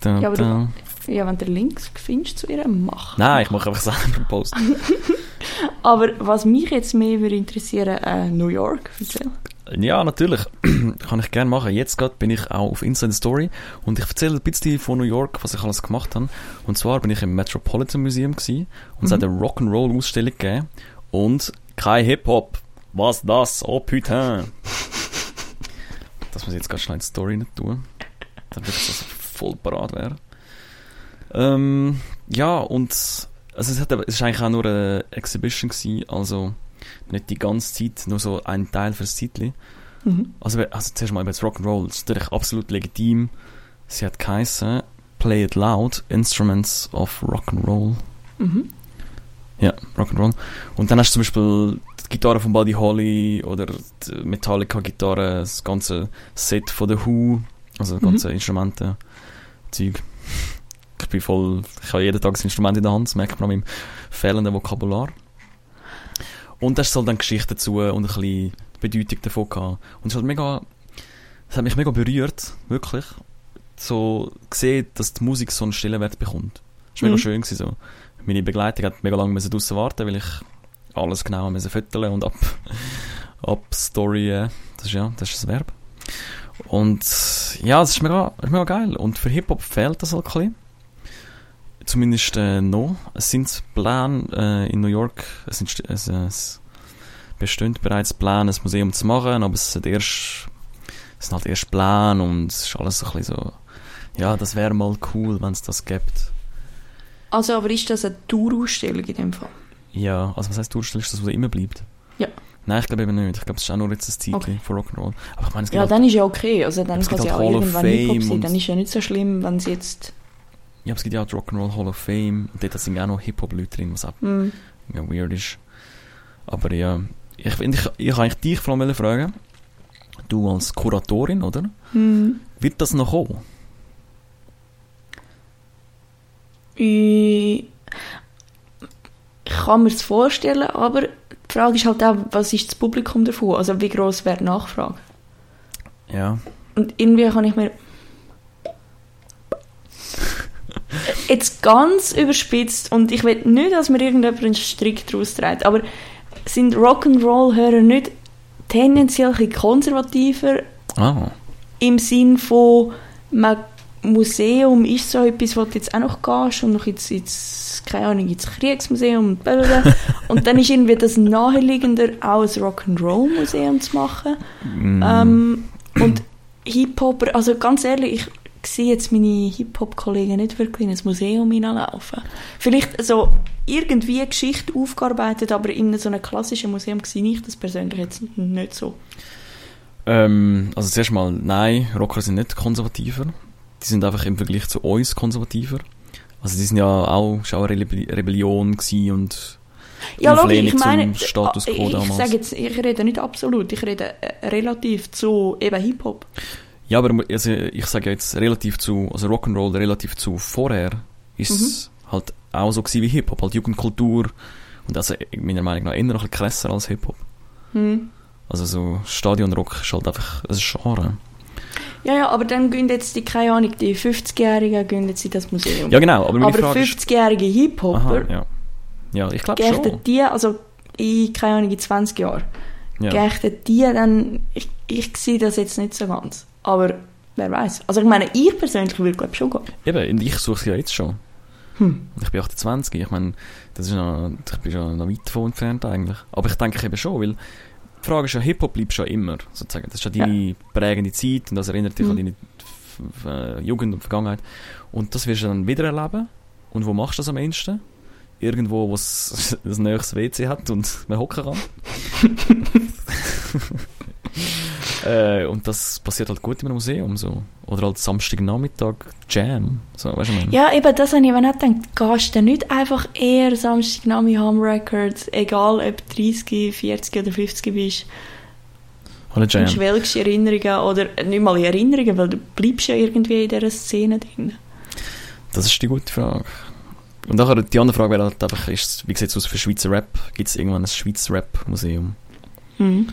[SPEAKER 2] Da,
[SPEAKER 3] Ja, aber du-
[SPEAKER 2] da.
[SPEAKER 3] Ja, wenn du Links findest zu ihr, mach.
[SPEAKER 2] Nein, ich mache einfach selber einen Post.
[SPEAKER 3] Aber was mich jetzt mehr würde interessieren, äh, New York, erzähl.
[SPEAKER 2] Ja, natürlich. Kann ich gerne machen. Jetzt gerade bin ich auch auf Insta in der Story und ich erzähle ein bisschen von New York, was ich alles gemacht habe. Und zwar bin ich im Metropolitan Museum gewesen und es hat eine Rock'n'Roll Ausstellung gegeben und kein Hip-Hop. Was das? Oh putain. Das muss ich jetzt ganz schnell in die Story nicht tun. Damit ich das voll parat wäre. Ähm, ja, und also es, hat, es ist eigentlich auch nur eine Exhibition gewesen, also nicht die ganze Zeit, nur so ein Teil fürs Zeitli.
[SPEAKER 3] Mhm.
[SPEAKER 2] Also, also zuerst mal über das Rock'n'Roll. Das ist natürlich absolut legitim. Sie hat geheißen Play It Loud, Instruments of Rock'n'Roll.
[SPEAKER 3] Mhm.
[SPEAKER 2] Ja, Rock'n'Roll. Und dann hast du zum Beispiel die Gitarre von Buddy Holly oder die Metallica-Gitarre, das ganze Set von The Who, also das
[SPEAKER 3] Mhm.
[SPEAKER 2] ganze Instrumente, Zeug. Ich bin voll, ich habe jeden Tag das Instrument in der Hand, das merkt man an meinem fehlenden Vokabular. Und da ist halt dann Geschichte dazu und ein bisschen die Bedeutung davon gehabt. Und es hat mega, es hat mich mega berührt, wirklich, so gesehen, dass die Musik so einen Stellenwert bekommt. Das war mega
[SPEAKER 3] Mhm.
[SPEAKER 2] schön gewesen, so. Meine Begleitung hat mega lange draussen warten, weil ich alles genau müssen fütteln und ab, ab Story, äh, das ist ja, das ist das Verb. Und ja, es ist mega, ist mega geil. Und für Hip-Hop fehlt das ein bisschen. Zumindest äh, noch. Es sind Pläne äh, in New York, es, sind, es, äh, es bestehen bereits Pläne, ein Museum zu machen, aber es sind erst, es sind halt erst Pläne und es ist alles so ein bisschen so, ja, das wäre mal cool, wenn es das gibt.
[SPEAKER 3] Also, aber ist das eine Tourausstellung in dem Fall?
[SPEAKER 2] Ja, also was heißt Durchstellung, ist das, was immer bleibt?
[SPEAKER 3] Ja.
[SPEAKER 2] Nein, ich glaube eben nicht. Ich glaube, es ist auch nur jetzt ein Zeitchen
[SPEAKER 3] Okay.
[SPEAKER 2] von Rock'n'Roll. Aber ich meine, es gibt
[SPEAKER 3] Ja,
[SPEAKER 2] halt,
[SPEAKER 3] dann ist ja okay. Also, dann
[SPEAKER 2] Es
[SPEAKER 3] kann es ja
[SPEAKER 2] halt
[SPEAKER 3] auch
[SPEAKER 2] Hall of
[SPEAKER 3] irgendwann Hip-Hop sein. Dann ist ja nicht so schlimm, wenn sie jetzt...
[SPEAKER 2] ja, aber es gibt ja auch die Rock'n'Roll Hall of Fame und dort sind auch noch Hip-Hop-Leute drin, was auch
[SPEAKER 3] Hm,
[SPEAKER 2] ja, weird ist. Aber ja, ich, ich, ich kann eigentlich dich vor allem fragen, du als Kuratorin, oder?
[SPEAKER 3] Hm.
[SPEAKER 2] Wird das noch kommen?
[SPEAKER 3] Ich, kann mir das vorstellen, aber die Frage ist halt auch, was ist das Publikum davon? Also wie groß wäre die Nachfrage?
[SPEAKER 2] Ja.
[SPEAKER 3] Und irgendwie kann ich mir jetzt ganz überspitzt und ich will nicht, dass mir irgendjemand einen Strick daraus trägt, aber sind Rock'n'Roll-Hörer nicht tendenziell ein konservativer
[SPEAKER 2] Ah.
[SPEAKER 3] im Sinn von man Museum ist so etwas, wo du jetzt auch noch gehst und noch ins, ins keine Ahnung, ins Kriegsmuseum und blablabla. und dann ist irgendwie das naheliegender, auch ein Rock'n'Roll-Museum zu machen.
[SPEAKER 2] Mm.
[SPEAKER 3] Ähm, und Hip-Hopper, also ganz ehrlich, ich sehe jetzt meine Hip-Hop-Kollegen nicht wirklich in ein Museum hineinlaufen. Vielleicht so irgendwie Geschichte aufgearbeitet, aber in so einem klassischen Museum sehe ich das persönlich jetzt nicht so.
[SPEAKER 2] Ähm, also zuerst mal, nein, Rocker sind nicht konservativer. Die sind einfach im Vergleich zu uns konservativer. Also die sind ja auch, auch eine Rebe- Rebellion und
[SPEAKER 3] Ja,
[SPEAKER 2] Auflehnung
[SPEAKER 3] ich meine,
[SPEAKER 2] zum Status quo
[SPEAKER 3] ich,
[SPEAKER 2] damals.
[SPEAKER 3] sage jetzt, ich rede nicht absolut, ich rede äh, relativ zu eben Hip-Hop.
[SPEAKER 2] Ja, aber also ich sage jetzt relativ zu, also Rock'n'Roll relativ zu vorher ist es halt auch so gewesen wie Hip-Hop, halt Jugendkultur und also meiner Meinung nach eher noch ein bisschen krasser als Hip-Hop.
[SPEAKER 3] Hm.
[SPEAKER 2] Also so Stadionrock ist halt einfach ein Genre.
[SPEAKER 3] Ja, ja, aber dann gehen jetzt die, keine Ahnung, die 50-Jährigen gehen jetzt in das Museum.
[SPEAKER 2] Ja genau, aber
[SPEAKER 3] aber
[SPEAKER 2] Frage ist...
[SPEAKER 3] 50-jährige Hip-Hopper,
[SPEAKER 2] Aha, ja. Ja, ich glaube schon.
[SPEAKER 3] die, also in, keine Ahnung, in 20 Jahren,
[SPEAKER 2] Ja.
[SPEAKER 3] geächtet die dann, ich, ich sehe das jetzt nicht so ganz. Aber wer weiß. Also ich meine, ich persönlich will glaube schon gehen.
[SPEAKER 2] Eben, und ich suche es ja jetzt schon.
[SPEAKER 3] Hm.
[SPEAKER 2] Ich bin 28, ich meine, das ist noch, ich bin schon noch weit davon entfernt eigentlich. Aber ich denke eben schon, weil die Frage ist ja, Hip-Hop bleibt schon immer, sozusagen. Das ist ja deine prägende Zeit und das erinnert dich
[SPEAKER 3] Mhm.
[SPEAKER 2] an deine äh, Jugend und Vergangenheit. Und das wirst du dann wieder erleben. Und wo machst du das am ehesten? Irgendwo, wo es ein nächstes WC hat und man hocken kann. äh, und das passiert halt gut einem Museum so. Oder halt Samstagnachmittag Jam. So, weißt du, meine?
[SPEAKER 3] Ja, eben, das habe ich mir nicht gedacht. Gehst du nicht einfach eher Samstagnami Home Records, egal ob 30, 40 oder 50 bist,
[SPEAKER 2] Oder
[SPEAKER 3] und
[SPEAKER 2] Jam.
[SPEAKER 3] schwelgst Erinnerungen oder nicht mal in Erinnerungen, weil du bleibst ja irgendwie in dieser Szene drin.
[SPEAKER 2] Das ist die gute Frage. Und nachher, die andere Frage wäre halt einfach, ist, wie sieht es aus für Schweizer Rap? Gibt es irgendwann ein Schweizer Rap-Museum?
[SPEAKER 3] Mhm.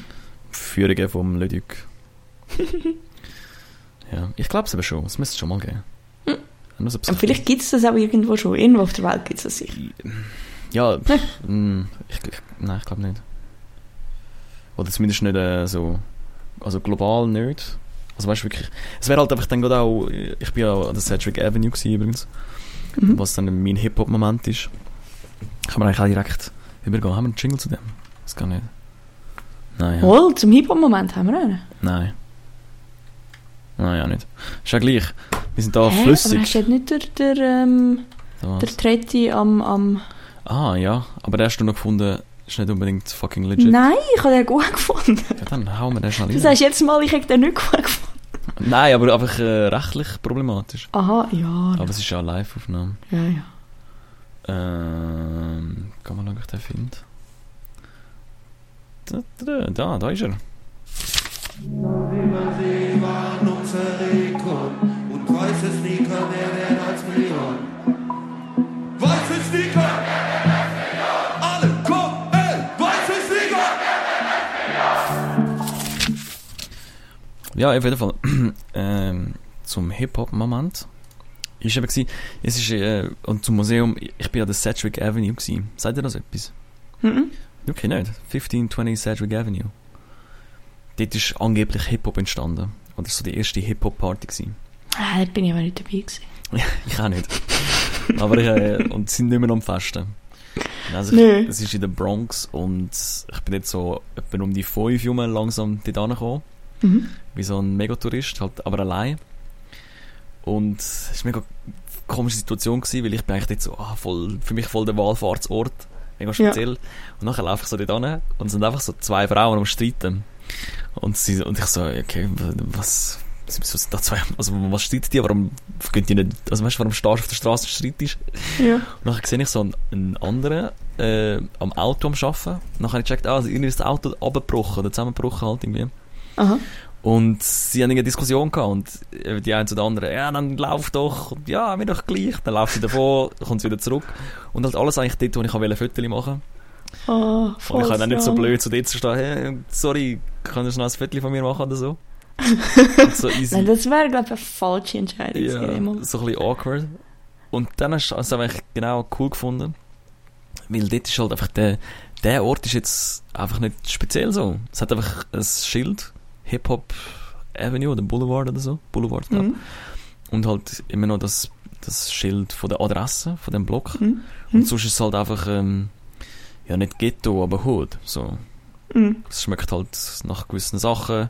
[SPEAKER 2] Führungen vom Leduc. ja, ich glaube es aber schon. Es müsste es schon mal geben.
[SPEAKER 3] Hm.
[SPEAKER 2] So
[SPEAKER 3] vielleicht gibt es das auch irgendwo schon. Irgendwo auf der Welt gibt es das sicher.
[SPEAKER 2] Ja, pff, mm, ich, ich, nein, ich glaube nicht. Oder zumindest nicht äh, so, also global nicht. Also weißt du wirklich, es wäre halt einfach dann gerade auch, ich bin ja an der Cedric Avenue gewesen, übrigens,
[SPEAKER 3] Mhm.
[SPEAKER 2] was dann mein Hip-Hop-Moment ist. Kann man eigentlich auch direkt übergehen. Haben wir einen Jingle zu dem? Das gar nicht. Nein, ja.
[SPEAKER 3] Wohl, zum Hip-Hop-Moment haben wir einen.
[SPEAKER 2] Nein. Nein, ja nicht. Ist ja gleich. Wir sind da
[SPEAKER 3] Hä? Aber
[SPEAKER 2] flüssig.
[SPEAKER 3] hast du nicht der, der, ähm,
[SPEAKER 2] So
[SPEAKER 3] der. Tretti am... am
[SPEAKER 2] Ah, ja. Aber den hast du noch gefunden, ist nicht unbedingt fucking legit.
[SPEAKER 3] Nein, ich habe den gut gefunden.
[SPEAKER 2] Ja, dann hauen wir den schnell
[SPEAKER 3] Du
[SPEAKER 2] rein.
[SPEAKER 3] sagst jetzt mal, ich habe den nicht gut gefunden.
[SPEAKER 2] Nein, aber einfach äh, rechtlich problematisch.
[SPEAKER 3] Aha, ja.
[SPEAKER 2] Aber es ist ja eine Live-Aufnahme.
[SPEAKER 3] ja, ja.
[SPEAKER 2] Ähm, kann man schauen, ob ich den finde. Da, da, ist er. Ja, auf jeden Fall. ähm, zum Hip-Hop-Moment. Ist eben es ist, äh, und zum Museum, ich bin an der Sedgwick Avenue gewesen. Sagt ihr das etwas?
[SPEAKER 3] Mhm.
[SPEAKER 2] Okay, nicht. 1520 Sedgwick Avenue. Dort ist angeblich Hip-Hop entstanden. War so die erste Hip-Hop-Party gewesen.
[SPEAKER 3] Ah, da bin ich aber nicht dabei gewesen.
[SPEAKER 2] ich auch nicht. Aber ich, äh, und sind nicht mehr am Festen. Also
[SPEAKER 3] Nö.
[SPEAKER 2] ich, es ist in der Bronx und ich bin jetzt so etwa um die 5 Jahre langsam dort angekommen.
[SPEAKER 3] Mhm.
[SPEAKER 2] Wie so ein Megatourist, halt, aber allein. Und es war eine mega komische Situation gewesen, weil ich bin eigentlich dort so, ah, voll, für mich voll der Wallfahrtsort. Mega speziell. Und nachher laufe ich so dort an und es sind einfach so zwei Frauen am Streiten. Und sie, und ich so, okay, was, sind da zwei, also was streitet die, warum gehen die nicht, also weißt du, warum stehst du auf der Straße und streitest?
[SPEAKER 3] Ja.
[SPEAKER 2] Und dann sehe ich so einen, einen anderen äh, am Auto am Arbeiten. Und dann habe ich gecheckt, ah, also irgendwie ist das Auto abgebrochen oder zusammengebrochen halt irgendwie.
[SPEAKER 3] Aha.
[SPEAKER 2] Und sie haben eine Diskussion gehabt und äh, die eine zu der anderen, ja, dann lauf doch, ja, mir doch gleich. Dann läuft sie davon, kommt sie wieder zurück. Und halt alles eigentlich dort, wo ich wollte Fotos machen
[SPEAKER 3] Oh,
[SPEAKER 2] Und ich kann dann nicht so blöd zu dir zu stehen, hey, sorry, kannst du noch ein Foto von mir machen oder so? So.
[SPEAKER 3] Nein, das wäre, glaube ich, eine falsche Entscheidung.
[SPEAKER 2] Ja,
[SPEAKER 3] gewesen.
[SPEAKER 2] so ein bisschen awkward. Und dann hast du es einfach genau cool gefunden. Weil dort ist halt einfach der, der Ort ist jetzt einfach nicht speziell so. Es hat einfach ein Schild, Hip-Hop Avenue oder Boulevard oder so. Boulevard, glaub.
[SPEAKER 3] Mhm.
[SPEAKER 2] Und halt immer noch das, das Schild von der Adresse, von dem Block.
[SPEAKER 3] Mhm.
[SPEAKER 2] Und sonst ist es halt einfach, ähm, ja, nicht Ghetto, aber Hood. So.
[SPEAKER 3] Mhm.
[SPEAKER 2] Es schmeckt halt nach gewissen Sachen.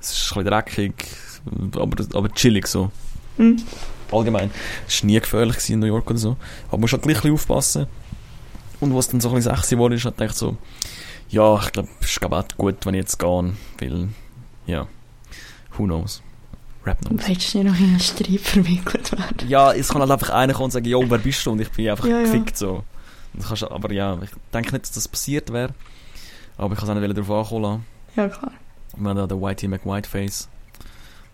[SPEAKER 2] Es ist ein bisschen dreckig, aber, aber chillig so
[SPEAKER 3] Mhm.
[SPEAKER 2] allgemein. Es war nie gefährlich in New York oder so. Aber man muss halt gleich ein bisschen aufpassen. Und was dann so ein bisschen sexy geworden ist, hat ich so, ja, ich glaube, es ist glaub auch gut, wenn ich jetzt gehe, weil, ja, who knows. Rap knows.
[SPEAKER 3] Willst du nicht noch in einen Streit verwickelt werden?
[SPEAKER 2] Ja, es kann halt einfach einer kommen und sagen, yo, wer bist du? Und ich bin einfach
[SPEAKER 3] Ja, ja.
[SPEAKER 2] gefickt so. Und du kannst, aber ja, ich denke nicht, dass das passiert wäre. Aber ich kann es auch nicht darauf ankommen lassen.
[SPEAKER 3] Ja, klar.
[SPEAKER 2] Und wenn da der Whitey McWhiteface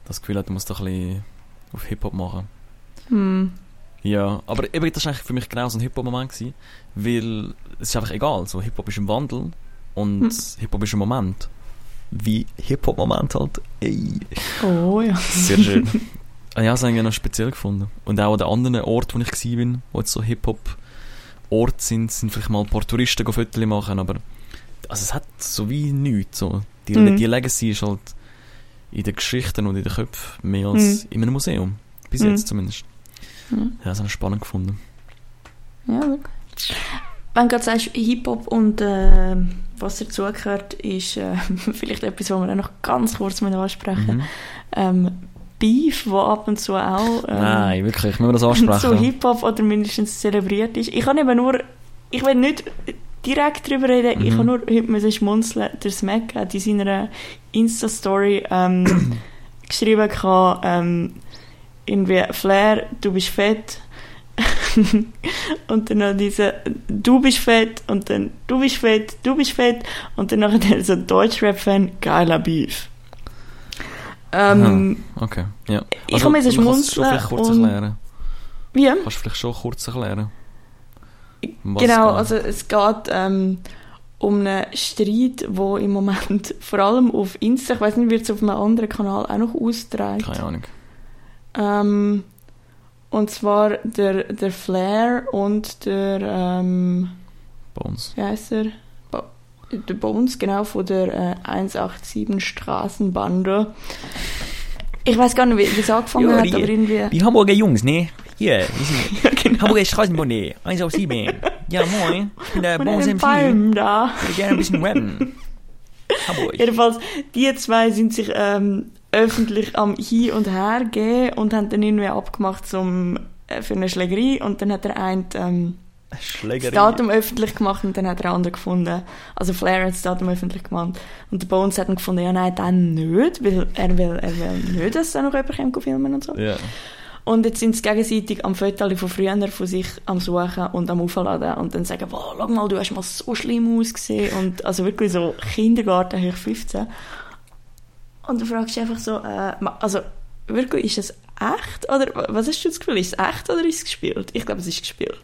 [SPEAKER 2] das Gefühl hat, er muss doch ein bisschen auf Hip-Hop machen.
[SPEAKER 3] Hm.
[SPEAKER 2] Ja, aber eben, das war eigentlich für mich genau so ein Hip-Hop-Moment weil es ist einfach egal, so Hip-Hop ist im Wandel und
[SPEAKER 3] Hm.
[SPEAKER 2] Hip-Hop ist im Moment. Wie Hip-Hop-Moment halt. Ey.
[SPEAKER 3] Oh ja.
[SPEAKER 2] Sehr schön. Ja, das habe ich noch speziell gefunden. Und auch an den anderen Orten, wo ich war, bin, wo jetzt so Hip-Hop-Orte sind, sind vielleicht mal ein paar Touristen Fotos machen, aber also es hat so wie nichts. So. Die,
[SPEAKER 3] Mhm.
[SPEAKER 2] die Legacy ist halt in den Geschichten und in den Köpfen mehr als
[SPEAKER 3] Mhm.
[SPEAKER 2] in einem Museum. Bis
[SPEAKER 3] Mhm.
[SPEAKER 2] jetzt zumindest. Ja, das habe ich spannend gefunden.
[SPEAKER 3] Ja, wirklich. Wenn du gerade sagst, Hip-Hop und äh, was dazugehört, ist äh, vielleicht etwas, was wir auch noch ganz kurz ansprechen
[SPEAKER 2] Mhm.
[SPEAKER 3] ähm, Beef, wo ab und zu auch ähm,
[SPEAKER 2] Nein, wirklich, müssen wir das
[SPEAKER 3] so
[SPEAKER 2] ansprechen?
[SPEAKER 3] Hip-Hop oder mindestens zelebriert ist. Ich kann eben nur, ich will nicht direkt darüber reden, ich
[SPEAKER 2] Mhm.
[SPEAKER 3] kann nur heute müssen schmunzeln. Der Smack hat in seiner Insta-Story ähm, geschrieben, gehabt, ähm, irgendwie, Flair, du bist fett. und dann noch diese, du bist fett und dann du bist fett, du bist fett und dann nachher so Deutschrap-Fan, geiler Beef. Ähm,
[SPEAKER 2] Okay, ja.
[SPEAKER 3] Ich kann mir so
[SPEAKER 2] du kannst
[SPEAKER 3] schmunzeln
[SPEAKER 2] vielleicht kurz
[SPEAKER 3] und-
[SPEAKER 2] erklären.
[SPEAKER 3] wie?
[SPEAKER 2] Kannst du vielleicht schon kurz erklären? Was
[SPEAKER 3] Genau, also es geht ähm, um einen Streit, wo im Moment vor allem auf Insta, ich weiß nicht, wird es auf einem anderen Kanal auch noch
[SPEAKER 2] geht.
[SPEAKER 3] ausgetragen.
[SPEAKER 2] Keine Ahnung.
[SPEAKER 3] Ähm, und zwar der, der Flair und der, ähm,
[SPEAKER 2] Bones.
[SPEAKER 3] wie heißt er? Bo der Bones, genau, von der äh, 187 Straßenbande. Ich weiß gar nicht, wie es angefangen
[SPEAKER 2] Ja,
[SPEAKER 3] hat,
[SPEAKER 2] die-
[SPEAKER 3] aber irgendwie...
[SPEAKER 2] Die Hamburger Jungs, ne? Hier, wir sind
[SPEAKER 3] Ja, genau.
[SPEAKER 2] Hamburger Straßenbahn, 1 auf 7. Ja, moin. Ich bin der Bones MC.
[SPEAKER 3] Palmen da.
[SPEAKER 2] Ich würde gerne ein bisschen rappen. Hamburg.
[SPEAKER 3] Jedenfalls, die zwei sind sich ähm, öffentlich am Hin und Her gehen und haben dann irgendwie abgemacht zum, äh, für eine Schlägerei und dann hat der eine ähm, das. Datum öffentlich gemacht und dann hat der andere gefunden, also Flair hat das Datum öffentlich gemacht und der Bones hat dann gefunden, ja nein, dann nicht, weil er will, er will nicht, dass da noch jemand kommt filmen und so.
[SPEAKER 2] Ja.
[SPEAKER 3] Und jetzt sind sie gegenseitig am Fotos von früher von sich am Suchen und am Aufladen und dann sagen, wow, schau mal, du hast mal so schlimm ausgesehen und also wirklich so Kindergarten, hoch 15. Und du fragst dich einfach so, äh, also wirklich, ist das echt? Oder wa- was hast du das Gefühl, ist es echt oder ist es gespielt? Ich glaube, es ist gespielt.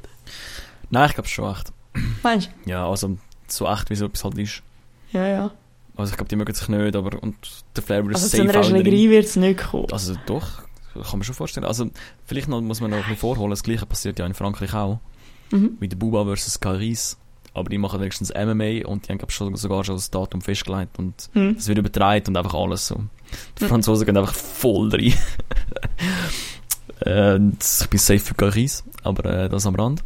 [SPEAKER 2] Nein, ich glaube schon echt.
[SPEAKER 3] Meinst
[SPEAKER 2] Ja, also so echt, wie so etwas halt ist.
[SPEAKER 3] du? Ja, ja.
[SPEAKER 2] Also ich glaube, die mögen sich nicht, aber und der Flair würde
[SPEAKER 3] Also
[SPEAKER 2] es
[SPEAKER 3] zu
[SPEAKER 2] safe
[SPEAKER 3] einer
[SPEAKER 2] auch in den
[SPEAKER 3] Schlägerei wird es nicht kommen.
[SPEAKER 2] Also doch, kann man schon vorstellen. Also vielleicht noch, muss man noch ein bisschen vorholen. Das gleiche passiert ja in Frankreich auch.
[SPEAKER 3] Mhm.
[SPEAKER 2] Wie der Buba versus Caris. Aber die machen wenigstens MMA und die haben glaub, schon, sogar schon das Datum festgelegt und
[SPEAKER 3] Hm.
[SPEAKER 2] das wird übertragen und einfach alles so. Die
[SPEAKER 3] Mhm.
[SPEAKER 2] Franzosen gehen einfach voll rein. und ich bin safe für Caris, aber äh, das am Rand.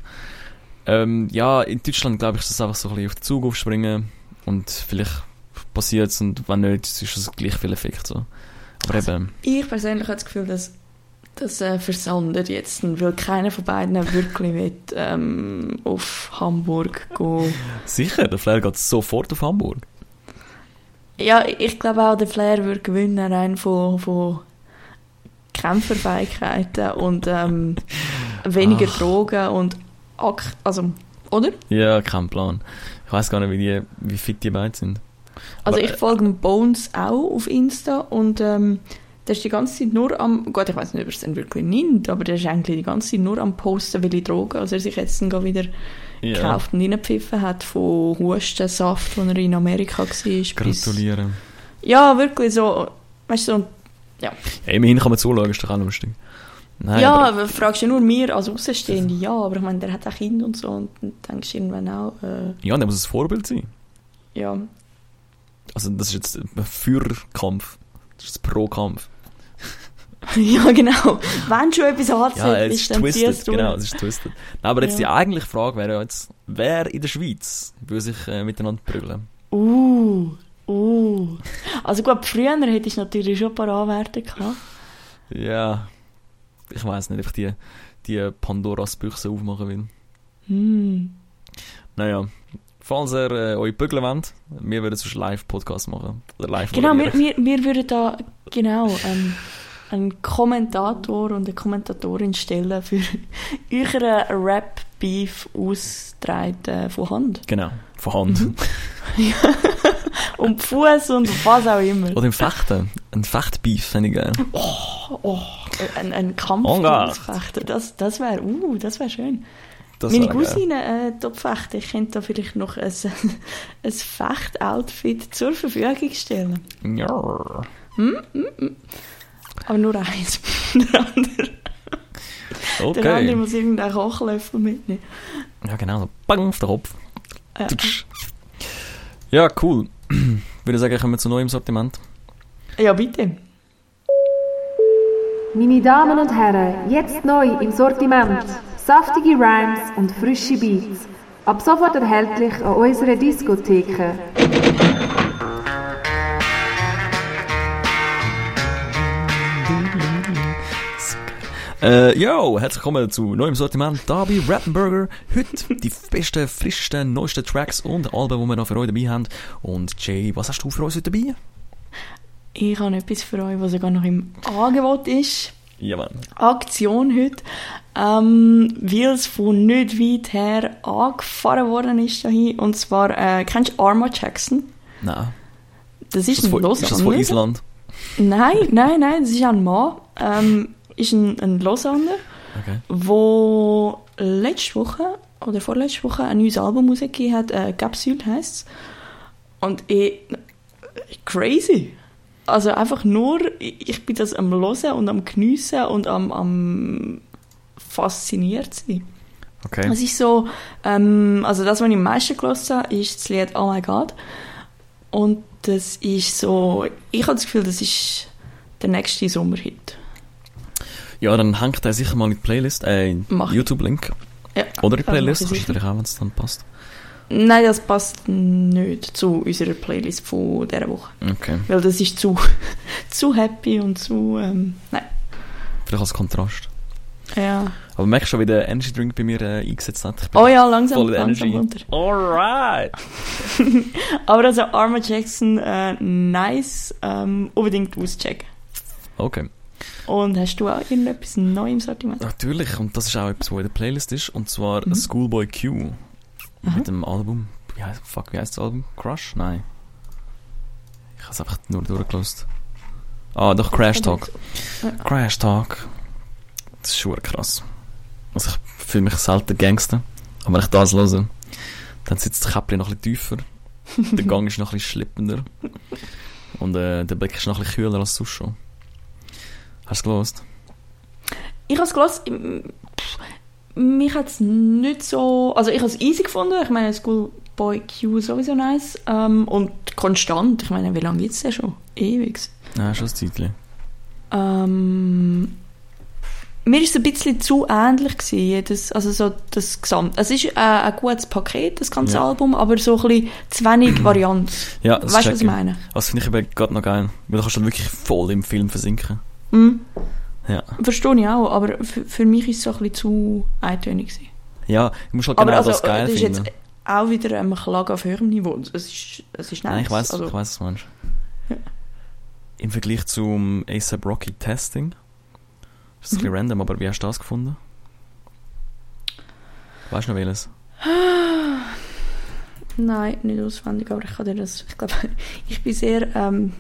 [SPEAKER 2] Ähm, ja, in Deutschland glaube ich, ist das einfach so ein bisschen auf den Zug aufspringen und vielleicht passiert es und wenn nicht, ist es gleich viel Effekt so. Aber
[SPEAKER 3] Also,
[SPEAKER 2] eben,
[SPEAKER 3] Ich persönlich habe das Gefühl, dass das äh, versandet jetzt, weil keiner von beiden wirklich will, ähm, auf Hamburg gehen.
[SPEAKER 2] sicher, der Flair geht sofort auf Hamburg.
[SPEAKER 3] Ja, ich glaube auch, der Flair würde gewinnen, rein von, von Kämpferfähigkeiten und ähm, weniger
[SPEAKER 2] Ach.
[SPEAKER 3] Drogen und Ak also, oder?
[SPEAKER 2] Ja, kein Plan. Ich weiß gar nicht, wie, die, wie fit die beiden sind.
[SPEAKER 3] Also
[SPEAKER 2] Aber,
[SPEAKER 3] ich folge dem Bones auch auf Insta und ähm, der ist die ganze Zeit nur am, gut, ich weiß nicht, ob er es dann wirklich nimmt, aber der ist eigentlich die ganze Zeit nur am posten, welche Drogen, also er sich jetzt dann wieder
[SPEAKER 2] Ja,
[SPEAKER 3] gekauft und reingepfiffen hat von Hustensaft, wo er in Amerika war. bis-
[SPEAKER 2] gratulieren.
[SPEAKER 3] Ja, wirklich so, weißt du, so,
[SPEAKER 2] Ja, immerhin kann man zuschauen, ist doch auch lustig. Nein,
[SPEAKER 3] ja,
[SPEAKER 2] aber,
[SPEAKER 3] aber fragst du nur mir als Außenstehende, ja, aber ich meine, der hat auch Kinder und so und dann denkst du irgendwann auch, äh,
[SPEAKER 2] ja, der muss ein Vorbild sein.
[SPEAKER 3] ja,
[SPEAKER 2] Also das ist jetzt ein Für-Kampf. Das ist ein Pro-Kampf.
[SPEAKER 3] ja genau, wenn schon etwas
[SPEAKER 2] Ja,
[SPEAKER 3] anzählt
[SPEAKER 2] es
[SPEAKER 3] ist, dann
[SPEAKER 2] twisted,
[SPEAKER 3] durch.
[SPEAKER 2] genau, es ist twisted. Nein, aber jetzt
[SPEAKER 3] Ja.
[SPEAKER 2] die eigentliche Frage wäre ja jetzt, wer in der Schweiz würde sich äh, miteinander prügeln?
[SPEAKER 3] Uh, uh. Also gut, früher hätte ich natürlich schon ein paar Anwärter gehabt.
[SPEAKER 2] Ja, ich weiß nicht, ob ich die, die Pandoras Büchse aufmachen will.
[SPEAKER 3] Hm.
[SPEAKER 2] Naja, falls ihr äh, euch bügeln wollt, wir würden sonst Live-Podcast machen. Oder live
[SPEAKER 3] Genau, wir, wir, wir würden da genau ähm, einen Kommentator und eine Kommentatorin stellen für euren Rap-Beef austreten von Hand.
[SPEAKER 2] Genau, von Hand.
[SPEAKER 3] Mhm. Und Fuß und was auch immer.
[SPEAKER 2] Oder im Fechten. Ein Fechtbeef fände ich geil.
[SPEAKER 3] Oh, ein, ein Kampf
[SPEAKER 2] En garde.
[SPEAKER 3] ausfechten, das, das wäre uh, das wär schön.
[SPEAKER 2] Das
[SPEAKER 3] Meine. Cousine äh, Topfechten, ich könnte da vielleicht noch ein, ein Fecht-Outfit zur Verfügung stellen.
[SPEAKER 2] Ja.
[SPEAKER 3] Aber nur eins. Der andere, der andere
[SPEAKER 2] Okay.
[SPEAKER 3] muss irgendeinen Kochlöffel mitnehmen.
[SPEAKER 2] Ja, genau. So bang auf den Kopf.
[SPEAKER 3] Ja.
[SPEAKER 2] Ja, cool. Würde sagen, kommen wir zu neuem Sortiment.
[SPEAKER 3] ja, bitte.
[SPEAKER 4] Meine Damen und Herren, jetzt neu im Sortiment. Saftige Rhymes und frische Beats. Ab sofort erhältlich an unserer Diskotheke.
[SPEAKER 2] Äh, yo, herzlich willkommen zu neuem Sortiment. Da bei Rappenburger. Heute die besten, frischsten, neuesten Tracks und Alben, die wir noch für euch dabei haben. Und Jay, was hast du für uns heute dabei?
[SPEAKER 3] Ich habe etwas für euch, was sogar noch im Angebot ist.
[SPEAKER 2] Ja, Mann.
[SPEAKER 3] Aktion heute, ähm, weil es von nicht weit her angefahren worden ist dahin. Und zwar, äh, kennst du Arma Jackson?
[SPEAKER 2] Nein.
[SPEAKER 3] Das ist,
[SPEAKER 2] Ist das
[SPEAKER 3] ein
[SPEAKER 2] von,
[SPEAKER 3] Lausanne.
[SPEAKER 2] ist das von Island?
[SPEAKER 3] Nein, nein, nein, das ist ein Mann. Ähm, ist ein, ein Lausanner,
[SPEAKER 2] Okay.
[SPEAKER 3] wo letzte Woche oder vorletzte Woche ein neues Album rausgegeben hat. Äh, Capsule heisst es. Und ich, crazy. Also einfach nur, ich ich bin das am Hören und am Geniessen und am, am fasziniert sein.
[SPEAKER 2] Okay.
[SPEAKER 3] Es ist so, ähm, also das, was ich am meisten gehört habe, ist das Lied Oh My God. Und das ist so, ich habe das Gefühl, das ist der nächste Sommerhit.
[SPEAKER 2] Ja, dann hängt er sicher mal in die Playlist, äh. YouTube-Link.
[SPEAKER 3] Ja,
[SPEAKER 2] Oder in die Playlist. Kannst du natürlich auch, wenn es dann passt.
[SPEAKER 3] Nein, das passt nicht zu unserer Playlist von dieser Woche.
[SPEAKER 2] Okay.
[SPEAKER 3] Weil das ist zu, zu happy und zu, ähm, nein.
[SPEAKER 2] Vielleicht als Kontrast.
[SPEAKER 3] Ja.
[SPEAKER 2] Aber merkst du schon, wie der Energy Drink bei mir äh, eingesetzt hat?
[SPEAKER 3] Oh ja, langsam,
[SPEAKER 2] voll
[SPEAKER 3] langsam
[SPEAKER 2] Energy.
[SPEAKER 3] runter.
[SPEAKER 2] Alright!
[SPEAKER 3] Aber also Arma Jackson, äh, nice, ähm, unbedingt auschecken.
[SPEAKER 2] Okay.
[SPEAKER 3] Und hast du auch irgendetwas Neues im Sortiment?
[SPEAKER 2] Natürlich, und das ist auch etwas, was in der Playlist ist, und zwar
[SPEAKER 3] Mhm.
[SPEAKER 2] Schoolboy Q.
[SPEAKER 3] Aha.
[SPEAKER 2] Mit dem Album, wie heißt, fuck, wie heißt das Album? Crush? Nein. Ich habe es einfach nur durchgelost. Ah, doch, Crash Talk.
[SPEAKER 3] Ja.
[SPEAKER 2] Crash Talk. Das ist schon krass. Also ich fühle mich selten Gangster, aber wenn ich das höre, dann sitzt das Käppchen noch ein bisschen tiefer, der Gang ist noch ein bisschen schleppender und äh, der Blick ist noch ein bisschen kühler als sonst schon. Hast du es?
[SPEAKER 3] Ich habe es pff, mich hat es nicht so... Also ich habe es easy gefunden. Ich meine, Schoolboy Q ist sowieso nice. Ähm, und konstant. Ich meine, wie lange gibt es denn schon? Ewig.
[SPEAKER 2] Ja, schon ein Zeitchen.
[SPEAKER 3] Ähm, mir ist es ein bisschen zu ähnlich gewesen, jedes, also so das Gesamt. Es ist äh, ein gutes Paket, das ganze
[SPEAKER 2] Ja.
[SPEAKER 3] Album, aber so ein bisschen zu wenig Varianz.
[SPEAKER 2] Ja, das
[SPEAKER 3] weißt du, was ich meine?
[SPEAKER 2] Das finde ich eben gerade noch geil. Weil du kannst dann wirklich voll im Film versinken.
[SPEAKER 3] Mhm.
[SPEAKER 2] Ja.
[SPEAKER 3] Verstehe ich auch, aber für, mich ist es so ein bisschen zu eintönig gewesen.
[SPEAKER 2] Ja, du musst halt genau
[SPEAKER 3] also,
[SPEAKER 2] das geil
[SPEAKER 3] das ist
[SPEAKER 2] finden.
[SPEAKER 3] jetzt auch wieder ein Klage auf höherem Niveau. Es ist, es ist nice.
[SPEAKER 2] Nein, ich weiß,
[SPEAKER 3] also,
[SPEAKER 2] ich weiß, was du meinst.
[SPEAKER 3] Ja.
[SPEAKER 2] Im Vergleich zum ASAP Rocky Testing Das ist ein bisschen random, aber wie hast du das gefunden? Weißt du noch welches?
[SPEAKER 3] Nein, nicht auswendig, aber ich kann dir das. Ich glaube, ich bin sehr ähm,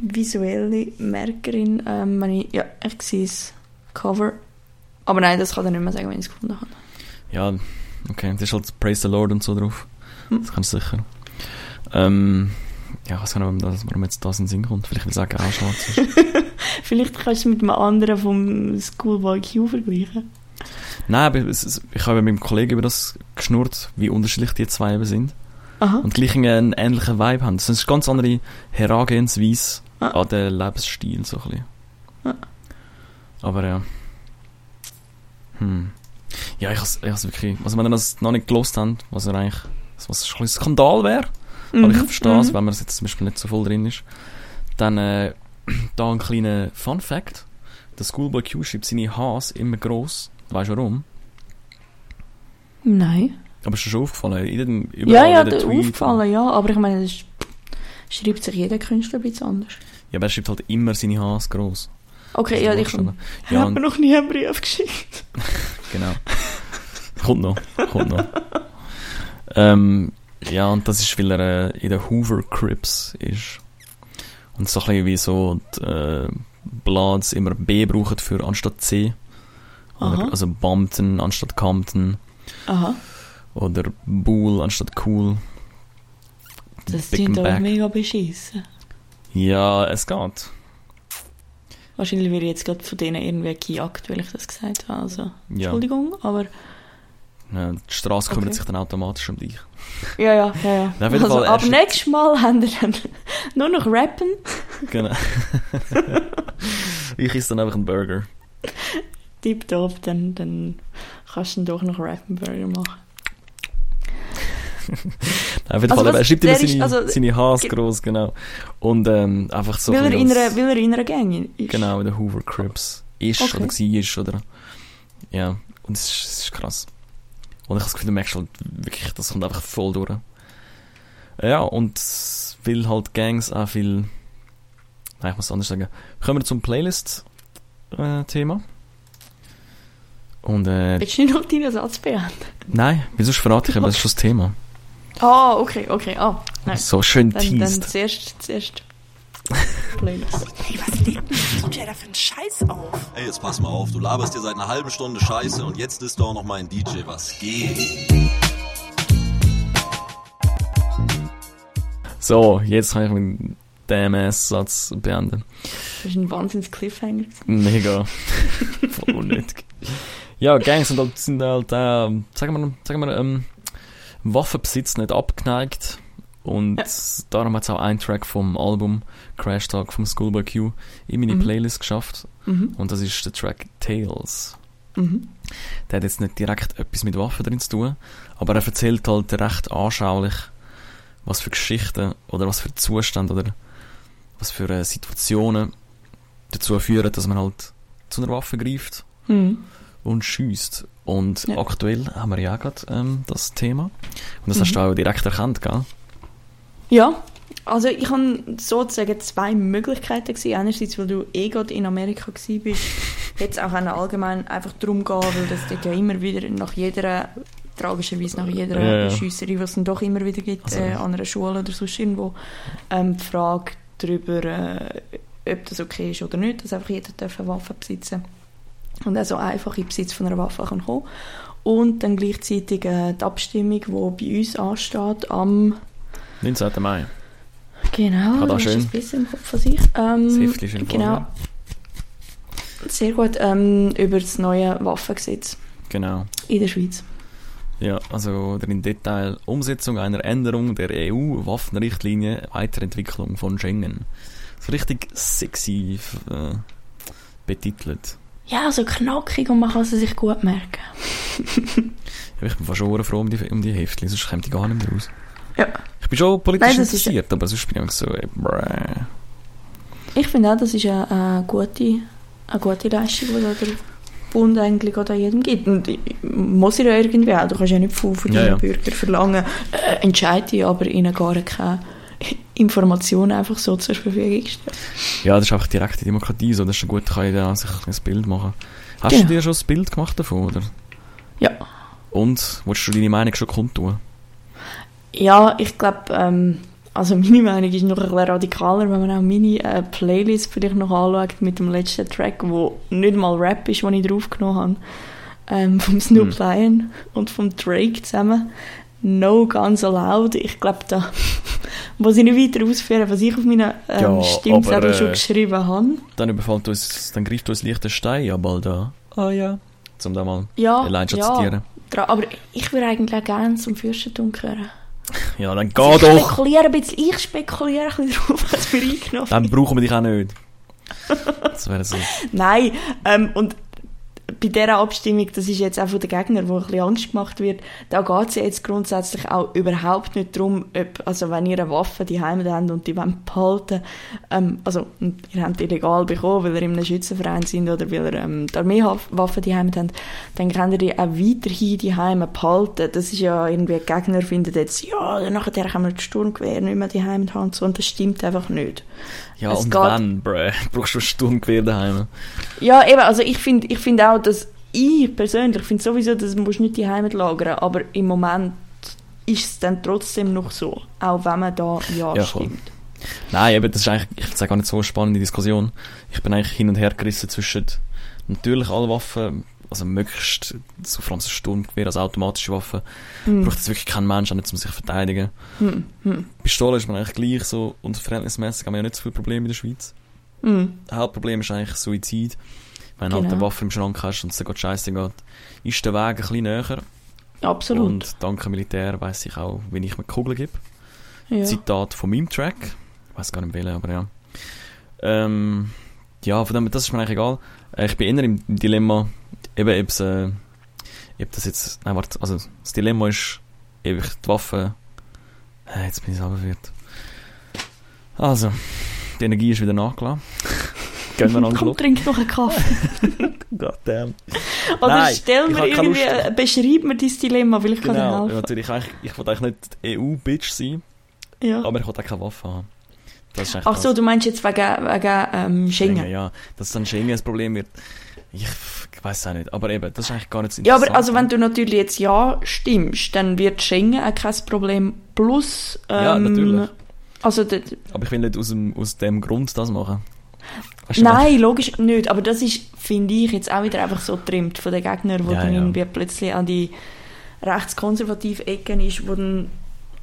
[SPEAKER 3] visuelle Merkerin. Ähm, wenn ich, ja, ich sehe das Cover. Aber nein, das kann ich nicht mehr sagen, wenn ich es gefunden habe.
[SPEAKER 2] Ja, okay. Das ist halt Praise the Lord und so drauf.
[SPEAKER 3] Hm.
[SPEAKER 2] Das kannst du sicher. Ähm, ja, ich weiß gar nicht, warum jetzt das in den Sinn kommt. Vielleicht, weil es auch grau schwarz ist.
[SPEAKER 3] Vielleicht kannst du es mit einem anderen vom Schoolboy Q vergleichen.
[SPEAKER 2] Nein, aber es, ich habe mit meinem Kollegen über das geschnurrt, wie unterschiedlich die zwei eben sind.
[SPEAKER 3] Aha.
[SPEAKER 2] Und gleich einen ähnlichen Vibe haben. Das ist eine ganz andere Herangehensweise
[SPEAKER 3] Ah.
[SPEAKER 2] an den Lebensstil, so ein bisschen.
[SPEAKER 3] Ah.
[SPEAKER 2] Aber ja. Hm. Ja, ich has, ich has wirklich, also wenn ihr das noch nicht gelost habt, was er eigentlich, was ein Skandal wäre, aber ich verstehe es, wenn man jetzt zum Beispiel nicht so voll drin ist, dann, äh, da ein kleiner Fun Fact. Der Schoolboy Q schreibt seine Hs immer gross. Weißt du warum?
[SPEAKER 3] Nein.
[SPEAKER 2] Aber ist dir schon aufgefallen? In
[SPEAKER 3] Ja, ja, das
[SPEAKER 2] Tweet-
[SPEAKER 3] aufgefallen, ja. Aber ich meine, das ist, schreibt sich jeder Künstler ein bisschen anders.
[SPEAKER 2] Ja, aber er schreibt halt immer seine Hs gross.
[SPEAKER 3] Okay, ja, ich
[SPEAKER 2] Ja,
[SPEAKER 3] habe
[SPEAKER 2] und-
[SPEAKER 3] mir noch nie einen Brief geschickt.
[SPEAKER 2] Genau. kommt noch, kommt noch. ähm, ja, und das ist, weil er äh, in den Hoover Crips ist. Und so ein bisschen wie so die, äh, Bloods immer B brauchen für anstatt C. Oder, also Bumpton anstatt Compton.
[SPEAKER 3] Aha.
[SPEAKER 2] Oder Bull anstatt Cool.
[SPEAKER 3] Das klingt aber mega beschissen.
[SPEAKER 2] Ja, es geht.
[SPEAKER 3] Wahrscheinlich werde ich jetzt gerade von denen irgendwie gejagt, weil ich das gesagt habe. Also,
[SPEAKER 2] Ja.
[SPEAKER 3] Entschuldigung, aber
[SPEAKER 2] ja die Straße kümmert
[SPEAKER 3] Okay.
[SPEAKER 2] sich dann automatisch um dich.
[SPEAKER 3] ja, ja, ja. ja.
[SPEAKER 2] Ja, jeden
[SPEAKER 3] also,
[SPEAKER 2] Fall,
[SPEAKER 3] aber
[SPEAKER 2] erst-
[SPEAKER 3] nächstes Mal haben wir dann nur noch rappen.
[SPEAKER 2] Genau. ich esse dann einfach einen Burger.
[SPEAKER 3] Tipptopp, dann, dann kannst du dann doch noch Rappenburger machen.
[SPEAKER 2] Auf jeden
[SPEAKER 3] Also
[SPEAKER 2] Fall, er schreibt immer
[SPEAKER 3] der ist-
[SPEAKER 2] seine,
[SPEAKER 3] also-
[SPEAKER 2] seine Haars
[SPEAKER 3] Ge-
[SPEAKER 2] groß, genau. Und ähm, einfach so
[SPEAKER 3] weil, er in einer, weil er in einer Gang ist.
[SPEAKER 2] Genau, in den Hoover Crips ist
[SPEAKER 3] Okay.
[SPEAKER 2] oder war ist oder... Ja, und es ist, es ist krass. Und ich habe das Gefühl, du merkst halt wirklich, das kommt einfach voll durch. Ja, und weil halt Gangs auch viel... Nein, ich muss anders sagen. Kommen wir zum Playlist-Thema. Und äh,
[SPEAKER 3] Willst du nicht noch deinen Satz beenden?
[SPEAKER 2] nein, wieso verrate ich eben, das ist schon das Thema.
[SPEAKER 3] Ah, okay, okay. Ah, nein.
[SPEAKER 2] So schön
[SPEAKER 3] Dann, dann
[SPEAKER 2] teased.
[SPEAKER 3] zuerst, zuerst Playlist.
[SPEAKER 5] Ey, was legt denn DJ da für einen Scheiß auf?
[SPEAKER 6] Ey, jetzt pass mal auf, du laberst dir seit einer halben Stunde Scheiße und jetzt ist doch noch mal ein DJ, was geht?
[SPEAKER 2] So, jetzt kann ich meinen Damn-Ass-Satz beenden.
[SPEAKER 3] Das ist ein wahnsinns Cliffhanger. gewesen.
[SPEAKER 2] Mega. Voll unnötig. Ja, Gangs sind halt, sind halt äh, sagen wir, sagen wir ähm, Waffenbesitz nicht abgeneigt. Und
[SPEAKER 3] Ja.
[SPEAKER 2] darum hat es auch einen Track vom Album Crash Talk vom Schoolboy Q in meine
[SPEAKER 3] Mhm.
[SPEAKER 2] Playlist geschafft.
[SPEAKER 3] Mhm.
[SPEAKER 2] Und das ist der Track Tales.
[SPEAKER 3] Mhm.
[SPEAKER 2] Der hat jetzt nicht direkt etwas mit Waffen drin zu tun, aber er erzählt halt recht anschaulich, was für Geschichten oder was für Zustände oder was für äh, Situationen dazu führen, dass man halt zu einer Waffe greift
[SPEAKER 3] Mhm.
[SPEAKER 2] Und schießt. Und
[SPEAKER 3] Ja.
[SPEAKER 2] aktuell haben wir ja gerade ähm, das Thema. Und das
[SPEAKER 3] Mhm.
[SPEAKER 2] hast du auch direkt erkannt, gell?
[SPEAKER 3] Ja, also ich habe sozusagen zwei Möglichkeiten gesehen. Einerseits, weil du eh gerade in Amerika gsi bist, hätte es auch allgemein einfach darum gehen, weil das dort ja immer wieder nach jeder, tragischerweise nach jeder
[SPEAKER 2] Ja, ja.
[SPEAKER 3] Schiesserei, was es dann doch immer wieder gibt,
[SPEAKER 2] Also-
[SPEAKER 3] äh, an einer Schule oder sonst irgendwo, ähm, die Frage darüber, äh, ob das okay ist oder nicht, dass einfach jeder darf eine Waffe besitzen und also einfach in Besitz von einer Waffe kann kommen. Und dann gleichzeitig äh, die Abstimmung, die bei uns ansteht, am
[SPEAKER 2] 19. Mai.
[SPEAKER 3] Genau,
[SPEAKER 2] Ah, da
[SPEAKER 3] du hast
[SPEAKER 2] schön.
[SPEAKER 3] das bisschen im Kopf von sich. Ähm,
[SPEAKER 2] Das ist in
[SPEAKER 3] Genau.
[SPEAKER 2] Form,
[SPEAKER 3] Sehr gut. Ähm, über das neue Waffengesetz
[SPEAKER 2] Genau.
[SPEAKER 3] in der Schweiz.
[SPEAKER 2] Ja, also oder in Detail Umsetzung einer Änderung der EU-Waffenrichtlinie, Weiterentwicklung von Schengen. So richtig sexy äh, betitelt.
[SPEAKER 3] Ja, so knackig und man kann es sich gut merken.
[SPEAKER 2] Ja, ich bin fast schon froh um die, um die Heftchen, sonst kommt die gar nicht mehr raus.
[SPEAKER 3] Ja.
[SPEAKER 2] Ich bin schon politisch
[SPEAKER 3] Nein, das ist-
[SPEAKER 2] interessiert, aber sonst bin ich so, äh, brä.
[SPEAKER 3] Ich finde auch, das ist eine, eine, gute, eine gute Leistung, die da der Bund eigentlich da jedem gibt. Und ich- muss er ja irgendwie auch. Du kannst ja nicht von, von
[SPEAKER 2] Ja,
[SPEAKER 3] deinen
[SPEAKER 2] ja.
[SPEAKER 3] Bürgern verlangen, äh, entscheide aber ihnen gar keine Informationen einfach so zur Verfügung gestellt.
[SPEAKER 2] Ja, das ist einfach direkte Demokratie, so, das ist gut, kann jeder sich ein Bild machen. Hast
[SPEAKER 3] Genau.
[SPEAKER 2] du dir schon ein Bild gemacht davon, oder?
[SPEAKER 3] Ja.
[SPEAKER 2] Und, willst du deine Meinung schon kundtun?
[SPEAKER 3] Ja, ich glaube, ähm, also meine Meinung ist noch ein bisschen radikaler, wenn man auch meine äh, Playlist vielleicht noch anschaut mit dem letzten Track, wo nicht mal Rap ist, den ich draufgenommen habe, ähm, vom Snoop
[SPEAKER 2] Hm.
[SPEAKER 3] Lion und vom Drake zusammen. No Guns Allowed. Ich glaube, da muss ich nicht weiter ausführen, was ich auf meinen ähm,
[SPEAKER 2] Ja,
[SPEAKER 3] Stimmzettel
[SPEAKER 2] aber,
[SPEAKER 3] schon
[SPEAKER 2] äh,
[SPEAKER 3] geschrieben habe.
[SPEAKER 2] Dann überfällt uns, dann greift uns leichter Stein ja bald an. Ah ja. Zum da mal
[SPEAKER 3] Ja,
[SPEAKER 2] allein schon
[SPEAKER 3] ja,
[SPEAKER 2] zitieren.
[SPEAKER 3] aber ich würde eigentlich gerne zum Fürstentum gehören.
[SPEAKER 2] Ja, dann
[SPEAKER 3] ich
[SPEAKER 2] geh doch!
[SPEAKER 3] spekuliere ein bisschen, ich spekuliere ein bisschen drauf, was wir eingenommen
[SPEAKER 2] Dann brauchen wir dich auch nicht. Das wäre so.
[SPEAKER 3] Nein, ähm, und bei dieser Abstimmung, das ist jetzt auch von den Gegnern, wo ein bisschen Angst gemacht wird, da geht es ja jetzt grundsätzlich auch überhaupt nicht darum, ob, also wenn ihr eine Waffe die habt und die wollt behalten, ähm, also ihr habt die legal bekommen, weil ihr in einem Schützenverein sind oder weil ihr ähm, die Armeewaffen die habt, dann könnt ihr die auch weiterhin die behalten. Das ist ja irgendwie, Gegner finden jetzt, ja, nachher können wir das Sturmgewehr nicht mehr die haben und so, und das stimmt einfach nicht.
[SPEAKER 2] Ja,
[SPEAKER 3] Es
[SPEAKER 2] und
[SPEAKER 3] geht-
[SPEAKER 2] wann, bruh? Brauchst du ein Sturmgewehr daheim?
[SPEAKER 3] Ja, eben, also ich finde ich find auch, dass ich persönlich finde sowieso, dass musst nicht die Heimat lagern, aber im Moment ist es dann trotzdem noch so, auch wenn man da ja,
[SPEAKER 2] Ja, voll.
[SPEAKER 3] stimmt.
[SPEAKER 2] Nein, eben, das ist eigentlich, ich finde gar nicht so eine spannende Diskussion. Ich bin eigentlich hin und her gerissen zwischen natürlich alle Waffen, also möglichst, so vor allem so Sturmgewehr als automatische Waffe,
[SPEAKER 3] Hm.
[SPEAKER 2] braucht es wirklich kein Mensch, auch nicht, um sich zu verteidigen.
[SPEAKER 3] Hm. Hm.
[SPEAKER 2] Pistole ist man eigentlich gleich so, und verhältnismäßig haben wir ja nicht so viele Probleme in der Schweiz.
[SPEAKER 3] Hm.
[SPEAKER 2] Das Hauptproblem ist eigentlich Suizid. Wenn du halt
[SPEAKER 3] Genau.
[SPEAKER 2] eine Waffe im Schrank hast und es gerade scheiße geht, ist der Weg ein bisschen näher.
[SPEAKER 3] Absolut.
[SPEAKER 2] Und dank dem Militär weiss ich auch, wie ich mir Kugeln gebe.
[SPEAKER 3] ja.
[SPEAKER 2] Zitat von meinem Track. Ich weiß gar nicht welchen, aber ja. Ähm, ja, von dem, das ist mir eigentlich egal. Äh, Ich bin eher im Dilemma, eben, ob's, äh, ob das jetzt, nein, warte, also, das Dilemma ist, ob ich die Waffe, äh, jetzt bin ich verwirrt. Also, die Energie ist wieder nachgelassen. Gehen wir noch
[SPEAKER 3] Komm, trink noch einen Kaffee.
[SPEAKER 2] Goddamn.
[SPEAKER 3] Oder
[SPEAKER 2] Nein,
[SPEAKER 3] stell
[SPEAKER 2] ich
[SPEAKER 3] mir irgendwie, äh, beschreib mir dein Dilemma, weil ich kann dir
[SPEAKER 2] Genau, ja,
[SPEAKER 3] helfen.
[SPEAKER 2] natürlich, ich wollte eigentlich nicht EU-Bitch sein,
[SPEAKER 3] Ja.
[SPEAKER 2] aber ich wollte auch keine Waffe haben. Das
[SPEAKER 3] Ach
[SPEAKER 2] das.
[SPEAKER 3] so, du meinst jetzt wegen, wegen ähm, Schengen.
[SPEAKER 2] Ja, dass dann Schengen ein Problem wird. Ich weiß auch nicht, aber eben, das ist eigentlich gar nicht so
[SPEAKER 3] Ja, aber also wenn du natürlich jetzt Ja stimmst, dann wird Schengen auch kein Problem. Plus, ähm,
[SPEAKER 2] Ja, natürlich.
[SPEAKER 3] Also,
[SPEAKER 2] Aber ich will nicht aus dem, aus dem Grund das machen. Weißt du,
[SPEAKER 3] Nein, logisch nicht. Aber das ist, finde ich, jetzt auch wieder einfach so getrimmt von den Gegnern, wo
[SPEAKER 2] Ja,
[SPEAKER 3] dann
[SPEAKER 2] ja.
[SPEAKER 3] irgendwie plötzlich an die rechtskonservative Ecken ist, wo dann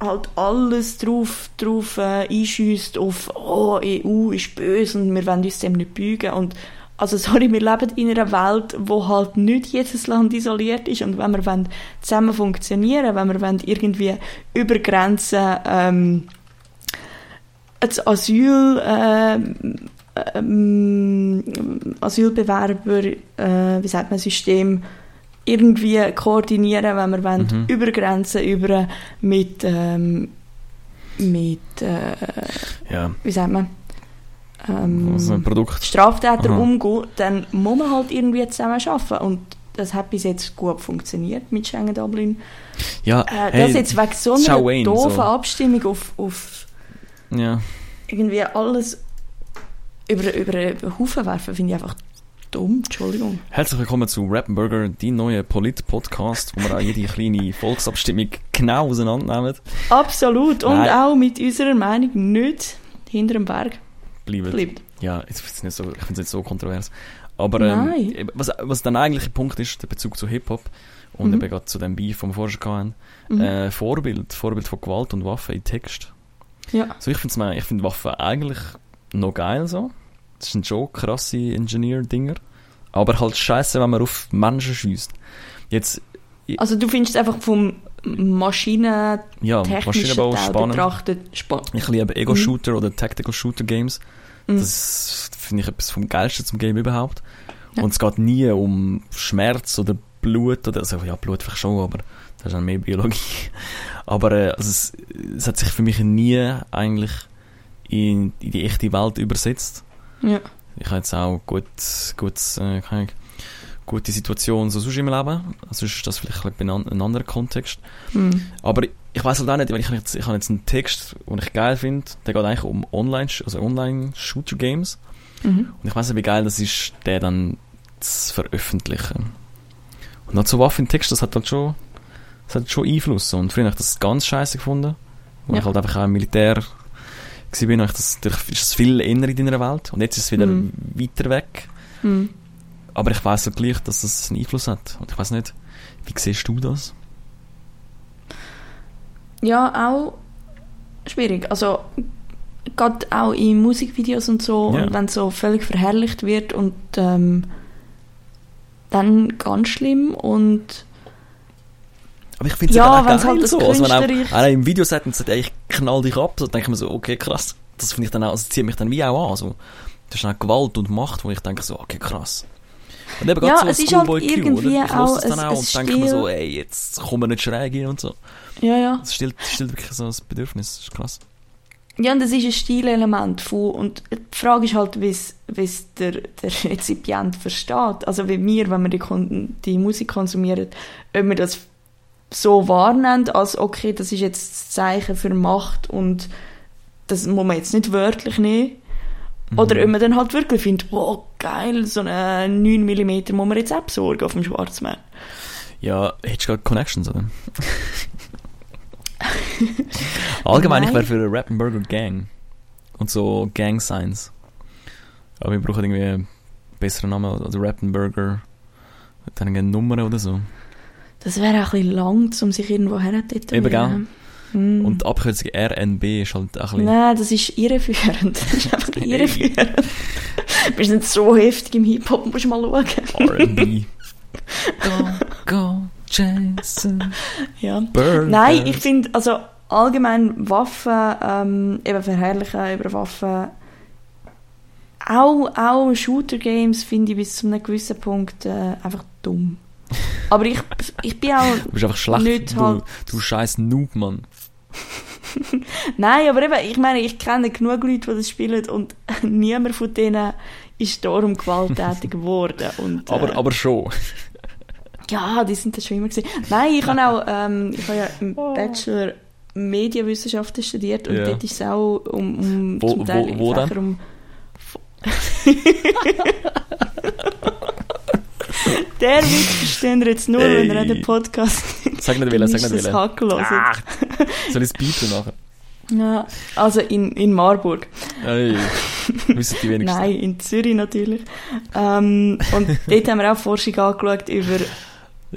[SPEAKER 3] halt alles drauf, drauf äh, einschüsst auf «Oh, EU ist böse und wir wollen uns dem nicht beugen». Und also sorry, wir leben in einer Welt, wo halt nicht jedes Land isoliert ist. Und wenn wir wollen zusammen funktionieren, wenn wir wollen irgendwie über Grenzen ähm, das Asyl ähm, ähm, Asylbewerber, äh, wie sagt man, System irgendwie koordinieren, wenn wir wollen,
[SPEAKER 2] Mhm.
[SPEAKER 3] über Grenzen über mit, ähm, mit äh,
[SPEAKER 2] Ja,
[SPEAKER 3] wie sagt man, ähm,
[SPEAKER 2] also.
[SPEAKER 3] Straftäter
[SPEAKER 2] Aha.
[SPEAKER 3] umgehen, dann muss man halt irgendwie zusammen arbeiten. Und das hat bis jetzt gut funktioniert mit Schengen Dublin.
[SPEAKER 2] Ja,
[SPEAKER 3] Äh,
[SPEAKER 2] hey,
[SPEAKER 3] das jetzt wegen so einer
[SPEAKER 2] Wayne,
[SPEAKER 3] doofen
[SPEAKER 2] so.
[SPEAKER 3] Abstimmung auf, auf
[SPEAKER 2] ja.
[SPEAKER 3] irgendwie alles über, über den Haufen werfen, finde ich einfach dumm. Entschuldigung.
[SPEAKER 2] Herzlich willkommen zu Rappenburger, die neue Polit-Podcast, wo wir auch jede kleine Volksabstimmung genau auseinandernehmen.
[SPEAKER 3] Absolut. Und
[SPEAKER 2] Nein.
[SPEAKER 3] auch mit unserer Meinung nicht hinter dem Berg
[SPEAKER 2] Bleiben.
[SPEAKER 3] bleibt.
[SPEAKER 2] Ja, ich finde es nicht so, nicht so kontrovers. Aber ähm, was, was der eigentliche Punkt ist, der Bezug zu Hip-Hop und
[SPEAKER 3] Mhm.
[SPEAKER 2] eben gerade zu dem Beef, den wir vorher hatten,
[SPEAKER 3] Mhm.
[SPEAKER 2] äh, Vorbild, Vorbild von Gewalt und Waffen in Text.
[SPEAKER 3] Ja.
[SPEAKER 2] So, ich finde find Waffen eigentlich noch geil so. Das sind schon krasse Engineer-Dinger. Aber halt scheiße, wenn man auf Menschen schießt. Jetzt,
[SPEAKER 3] Also du findest es einfach vom maschinentechnischen
[SPEAKER 2] ja, Maschinenbau spannend.
[SPEAKER 3] betrachtet spannend.
[SPEAKER 2] Ich liebe Ego-Shooter oder Tactical-Shooter-Games.
[SPEAKER 3] Mhm.
[SPEAKER 2] Das finde ich etwas vom Geilsten zum Game überhaupt.
[SPEAKER 3] Ja.
[SPEAKER 2] Und es geht nie um Schmerz oder Blut oder, also ja, Blut vielleicht schon, aber das ist dann mehr Biologie. Aber äh, also es, es hat sich für mich nie eigentlich in, in die echte Welt übersetzt.
[SPEAKER 3] Ja.
[SPEAKER 2] Ich habe jetzt auch gut, gut, äh, keine Ahnung, gute Situation so sonst im Leben. Also ist das vielleicht ein, ein, anderer Kontext.
[SPEAKER 3] Hm.
[SPEAKER 2] Aber ich weiß halt auch nicht, wenn ich, jetzt, ich habe jetzt einen Text, den ich geil finde, der geht eigentlich um Online, also Online-Shooter-Games.
[SPEAKER 3] Mhm.
[SPEAKER 2] Und ich weiß nicht, wie geil das ist, den dann zu veröffentlichen. Und dann so Waffentext, das hat halt schon, das hat schon Einfluss. Und früher habe ich das ganz scheiße gefunden. Weil
[SPEAKER 3] Ja.
[SPEAKER 2] ich halt einfach auch im Militär gewesen bin, ich das, ist es viel inner in deiner Welt. Und jetzt ist es wieder
[SPEAKER 3] Mhm.
[SPEAKER 2] weiter weg.
[SPEAKER 3] Hm.
[SPEAKER 2] Aber ich weiß halt gleich, dass es einen Einfluss hat. Und ich weiß nicht, wie siehst du das?
[SPEAKER 3] Ja, auch schwierig. Also, gerade auch in Musikvideos und so,
[SPEAKER 2] Ja.
[SPEAKER 3] und wenn so völlig verherrlicht wird und ähm, dann ganz schlimm und
[SPEAKER 2] Aber ich finde es
[SPEAKER 3] Ja,
[SPEAKER 2] halt auch
[SPEAKER 3] wenn's
[SPEAKER 2] geil
[SPEAKER 3] halt das
[SPEAKER 2] so. Also wenn auch einer im Video sagt und sagt, ey, ich knall dich ab, so denke ich mir so, okay, krass. Das finde ich dann auch, das zieht mich dann wie auch an. So. Das ist auch Gewalt und Macht, wo ich denke so, okay, krass. Und eben
[SPEAKER 3] Ja,
[SPEAKER 2] so
[SPEAKER 3] es ist halt
[SPEAKER 2] Q,
[SPEAKER 3] irgendwie
[SPEAKER 2] oder?
[SPEAKER 3] Auch
[SPEAKER 2] es dann
[SPEAKER 3] ein-
[SPEAKER 2] auch
[SPEAKER 3] ein
[SPEAKER 2] und denke mir so, ey, jetzt kommen wir nicht schräg hin und so.
[SPEAKER 3] ja, ja.
[SPEAKER 2] Das stillt, das stillt wirklich so ein Bedürfnis, das ist krass.
[SPEAKER 3] Ja, und das ist ein Stilelement von, und die Frage ist halt, wie es der, der Rezipient versteht. Also wie wir, wenn wir die, die Musik konsumieren, ob wir das so wahrnehmen, als okay, das ist jetzt das Zeichen für Macht und das muss man jetzt nicht wörtlich nehmen. Oder ob man dann halt wirklich findet, oh geil, so einen 9 mm muss man jetzt auch besorgen auf dem Schwarzmarkt.
[SPEAKER 2] Ja, hättest du gerade Connections, oder? Allgemein, ich
[SPEAKER 3] Nein.
[SPEAKER 2] wäre für eine Rap Burger Gang. Und so Gang Signs. Aber wir brauchen irgendwie einen besseren Namen, also Rap Burger. Dann eine Nummer oder so.
[SPEAKER 3] Das wäre auch ein bisschen lang, um sich irgendwo herzutätowieren.
[SPEAKER 2] Eben, gell?
[SPEAKER 3] Hm.
[SPEAKER 2] Und die Abkürzung RNB ist halt auch ein bisschen...
[SPEAKER 3] Nein, das ist irreführend. Das ist einfach irreführend. Wir sind so heftig im Hip-Hop, musst du mal schauen.
[SPEAKER 2] R&B. go, go, Jason.
[SPEAKER 3] Ja.
[SPEAKER 2] Burger.
[SPEAKER 3] Nein, ich finde, also allgemein Waffen, ähm, eben verherrlichen über Waffen, auch, auch Shooter-Games finde ich bis zu einem gewissen Punkt äh, einfach dumm. Aber ich, ich bin auch...
[SPEAKER 2] Du bist einfach schlecht.
[SPEAKER 3] Nicht
[SPEAKER 2] du,
[SPEAKER 3] halt-
[SPEAKER 2] du scheiß Noob, Mann.
[SPEAKER 3] Nein, aber eben, ich meine, ich kenne genug Leute, die das spielen und niemand von denen ist darum gewalttätig geworden. Und, äh,
[SPEAKER 2] Aber, aber schon.
[SPEAKER 3] Ja, die sind das schon immer gewesen. Nein, ich habe auch, ähm, ich habe ja im Bachelor Medienwissenschaften studiert und
[SPEAKER 2] Ja.
[SPEAKER 3] dort ist es auch um, um
[SPEAKER 2] Wo-
[SPEAKER 3] zum Teil
[SPEAKER 2] wo- wo
[SPEAKER 3] um Der Witz verstehen wir jetzt nur, wenn ihr
[SPEAKER 2] Ey.
[SPEAKER 3] den Podcast
[SPEAKER 2] Sag nicht willen, sag nicht
[SPEAKER 3] das hört.
[SPEAKER 2] Ah, soll ich es piepen nachher?
[SPEAKER 3] Ja, also in, in Marburg.
[SPEAKER 2] Ey, wissen die wenigsten.
[SPEAKER 3] Nein, in Zürich natürlich. Ähm, und dort haben wir auch Forschung angeschaut über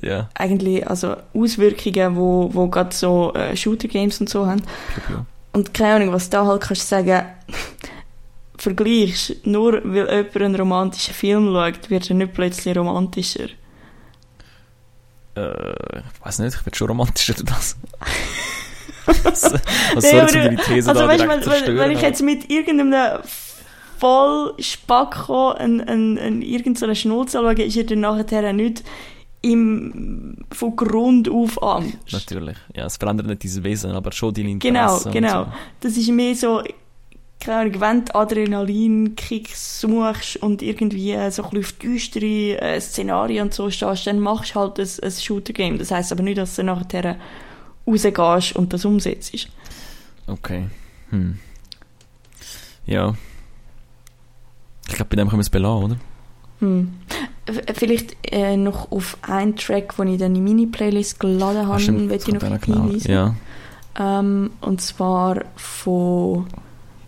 [SPEAKER 2] Ja,
[SPEAKER 3] eigentlich also Auswirkungen, wo, wo gerade so äh, Shooter-Games und so haben. Und keine Ahnung, was da halt kannst du sagen, vergleichst, nur weil jemand einen romantischen Film schaut, wird er nicht plötzlich romantischer.
[SPEAKER 2] Äh, ich weiß nicht, ich bin schon romantischer du das. was was
[SPEAKER 3] Nee,
[SPEAKER 2] soll jetzt
[SPEAKER 3] du-
[SPEAKER 2] deine These
[SPEAKER 3] also
[SPEAKER 2] da
[SPEAKER 3] weißt,
[SPEAKER 2] direkt
[SPEAKER 3] wenn, wenn, ich jetzt mit irgendeinem voll Spacko ein, irgendeine Schnulze anschaue, ist er dann nachher nicht im, von Grund auf Angst.
[SPEAKER 2] Natürlich. Ja, es verändert nicht dein Wesen, aber schon deine
[SPEAKER 3] Genau,
[SPEAKER 2] Interessen. und
[SPEAKER 3] genau.
[SPEAKER 2] So.
[SPEAKER 3] Das ist mehr so, keine Ahnung, wenn du Adrenalin-Kicks suchst und irgendwie so ein bisschen auf düstere äh, Szenarien und so stehst, dann machst du halt ein, ein Shooter-Game. Das heisst aber nicht, dass du nachher rausgehst und das umsetzt.
[SPEAKER 2] Okay. Hm. Ja. Ich glaube, bei dem können wir es belassen, oder?
[SPEAKER 3] Hm. Vielleicht äh, noch auf einen Track, den ich dann in meine Playlist geladen habe,
[SPEAKER 2] Ah, stimmt,
[SPEAKER 3] möchte
[SPEAKER 2] das
[SPEAKER 3] ich noch
[SPEAKER 2] noch
[SPEAKER 3] hinweisen.
[SPEAKER 2] Ja.
[SPEAKER 3] Ähm, und zwar von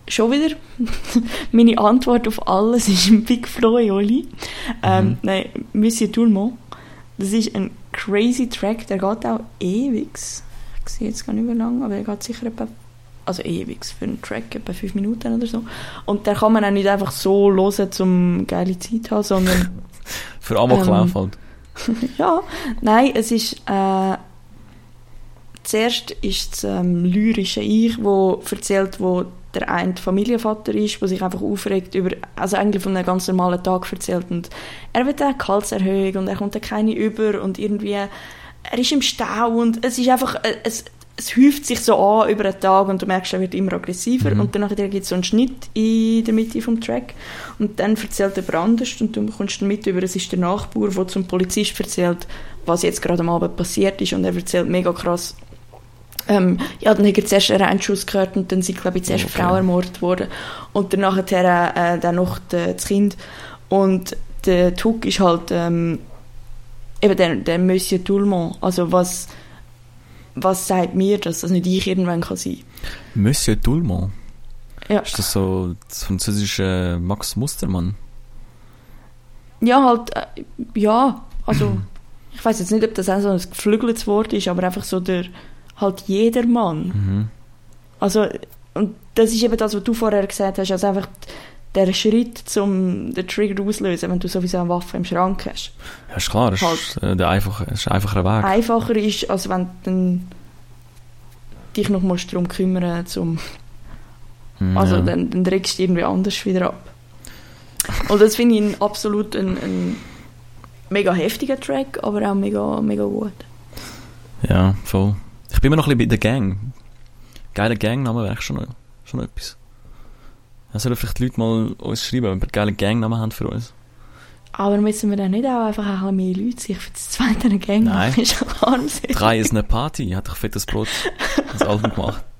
[SPEAKER 3] schon wieder meine Antwort auf alles ist ein Big Flo Oli. Ähm,
[SPEAKER 2] Mhm.
[SPEAKER 3] Nein, Monsieur Monde. Das ist ein crazy Track, der geht auch ewig. Ich sehe jetzt gar nicht mehr lang, aber der geht sicher etwa also ewig für einen Track, etwa fünf Minuten oder so. Und der kann man auch nicht einfach so hören, um geile Zeit zu haben, sondern
[SPEAKER 2] Für Amoklauf
[SPEAKER 3] Ähm,
[SPEAKER 2] halt.
[SPEAKER 3] ja, nein, es ist äh, zuerst ist das ähm, lyrische Ich, wo erzählt, wo der eine Familienvater ist, der sich einfach aufregt über, also eigentlich von einem ganz normalen Tag erzählt und er wird eine Gehaltserhöhung und er kommt da keine über und irgendwie er ist im Stau und es ist einfach, äh, es, es häuft sich so an über einen Tag und du merkst, er wird immer aggressiver
[SPEAKER 2] Mhm.
[SPEAKER 3] und dann gibt es so einen Schnitt in der Mitte vom Track und dann erzählt er anders und du kommst dann mit über, es ist der Nachbar, der zum Polizist erzählt, was jetzt gerade am Abend passiert ist und er erzählt mega krass, ähm, ja, dann hat er zuerst einen Einschuss gehört und dann sind, glaube ich, zuerst
[SPEAKER 2] Okay.
[SPEAKER 3] eine Frau ermordet worden und danach äh, dann noch de- das Kind und der Tuck ist halt ähm, eben der, der Monsieur Toulmont, also was was sagt mir das, dass nicht ich irgendwann kann sein
[SPEAKER 2] Monsieur Toulmont.
[SPEAKER 3] ja.
[SPEAKER 2] Ist das so das französische Max Mustermann?
[SPEAKER 3] ja, halt, äh, ja, also ich weiß jetzt nicht, ob das auch so ein geflügeltes Wort ist, aber einfach so der, halt jedermann.
[SPEAKER 2] Mhm.
[SPEAKER 3] Also, und das ist eben das, was du vorher gesagt hast, also einfach der Schritt, zum den Trigger auslösen, wenn du sowieso eine Waffe im Schrank hast.
[SPEAKER 2] Ja, ist klar, das ist,
[SPEAKER 3] Halt.
[SPEAKER 2] äh, der einfache, ist ein einfacher Weg.
[SPEAKER 3] Einfacher ist, als wenn du dann dich noch musst darum kümmern zum
[SPEAKER 2] Mhm,
[SPEAKER 3] Also
[SPEAKER 2] ja.
[SPEAKER 3] dann, dann regst du irgendwie anders wieder ab. Und das finde ich absolut ein, ein mega heftiger Track, aber auch mega, mega gut.
[SPEAKER 2] Ja, voll. Ich bin immer noch ein bisschen bei der Gang. Geiler Gangname wäre schon, schon etwas. Ja, sollen vielleicht die Leute mal uns schreiben, wenn wir geile Gangnamen haben für uns.
[SPEAKER 3] Aber müssen wir dann nicht auch einfach ein bisschen mehr Leute sich für das zweite Gang
[SPEAKER 2] Nein.
[SPEAKER 3] Ist armselig.
[SPEAKER 2] Drei ist eine Party, hat doch fettes Brot das Album gemacht.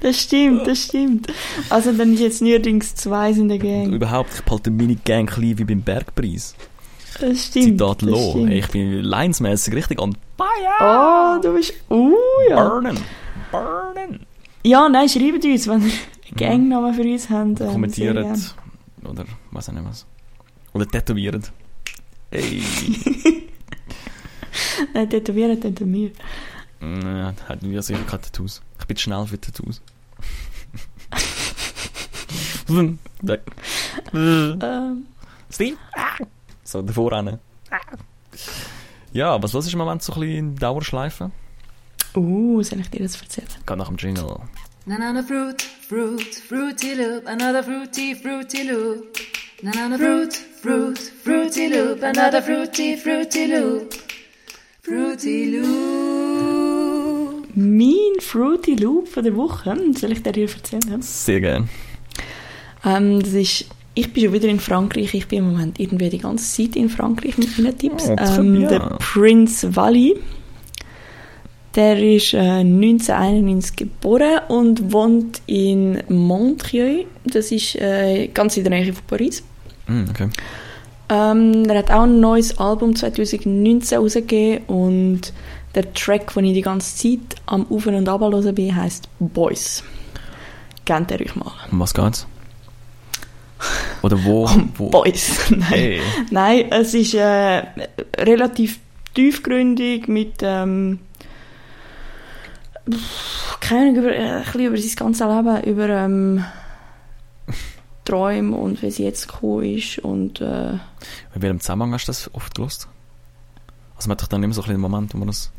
[SPEAKER 3] Das stimmt, das stimmt. Also dann ist jetzt neuerdings zwei in der
[SPEAKER 2] Und
[SPEAKER 3] Gang.
[SPEAKER 2] überhaupt, ich behalte meine Gang klein wie beim Bergpreis.
[SPEAKER 3] Das stimmt.
[SPEAKER 2] Zitat
[SPEAKER 3] das
[SPEAKER 2] Lo.
[SPEAKER 3] stimmt.
[SPEAKER 2] Ich bin linesmäßig richtig on
[SPEAKER 3] Oh, du bist... Uh, ja.
[SPEAKER 2] burnen. Burnen.
[SPEAKER 3] Ja, nein, schreibt uns, wenn ihr einen Gangnamen für uns habt. ähm,
[SPEAKER 2] Kommentiert. Oder was auch nicht was. Oder tätowiert. Ey.
[SPEAKER 3] Nein, tätowieren täten wir.
[SPEAKER 2] Ja, hatten wir sicher keine Tattoos. Ich bin schnell für Tattoos.
[SPEAKER 3] Ähm,
[SPEAKER 2] Steve? Ah. So, davor rennen. Ja, was los ist im Moment so ein bisschen in Dauerschleife?
[SPEAKER 3] uh, soll ich dir das erzählen?
[SPEAKER 2] Geht nach dem Jingle.
[SPEAKER 7] Banana fruit, fruit, fruity loop, another fruity, fruity loop. Banana fruit, fruit, fruity loop, another fruity, fruity loop. Fruity loop.
[SPEAKER 3] Mein Fruity Loop von der Woche, soll ich dir hier erzählen?
[SPEAKER 2] Sehr gern.
[SPEAKER 3] Ähm, das ist, ich bin schon wieder in Frankreich. Ich bin im Moment irgendwie die ganze Zeit in Frankreich mit meinen Tipps.
[SPEAKER 2] Oh,
[SPEAKER 3] ähm, der Prince Wally. Der ist äh, 1991 geboren und wohnt in Montreuil. Das ist äh, ganz in der Nähe von Paris.
[SPEAKER 2] Mm, okay.
[SPEAKER 3] Ähm, er hat auch ein neues Album 2019 rausgegeben und der Track, den ich die ganze Zeit am Auf- und Ab hören bin, heisst Boys. Kennt ihr euch mal?
[SPEAKER 2] Um was geht's? Oder wo? wo?
[SPEAKER 3] Boys. Nein.
[SPEAKER 2] Hey.
[SPEAKER 3] Nein, es ist äh, relativ tiefgründig mit ähm, keine Ahnung, über, äh, ein bisschen über sein ganzes Leben, über ähm, Träume und wie sie jetzt gekommen ist und äh,
[SPEAKER 2] In welchem Zusammenhang hast du das oft gelost? Also man hat doch dann immer so ein bisschen den Moment, wo man das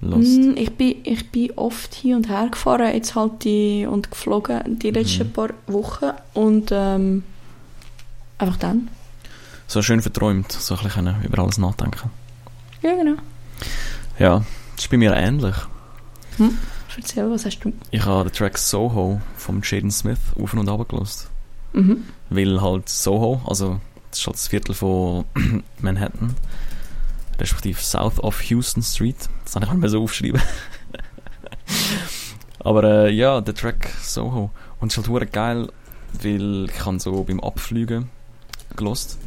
[SPEAKER 2] lost.
[SPEAKER 3] Mm, Ich bin, ich bin oft hin und her gefahren, jetzt halt die, und geflogen die letzten
[SPEAKER 2] Mhm.
[SPEAKER 3] paar Wochen und ähm, einfach dann.
[SPEAKER 2] So schön verträumt, so ein bisschen über alles nachdenken.
[SPEAKER 3] Ja, genau.
[SPEAKER 2] Ja, das ist bei mir ähnlich.
[SPEAKER 3] Erzähl, was hast du?
[SPEAKER 2] Ich habe den Track Soho von Jaden Smith auf und ab gelost.
[SPEAKER 3] Mhm.
[SPEAKER 2] Weil halt Soho, also das ist halt das Viertel von Manhattan, respektive South of Houston Street. Das habe ich mal so aufschreiben. Aber äh, ja, der Track Soho. Und es ist halt geil, weil ich habe so beim Abfliegen gelost.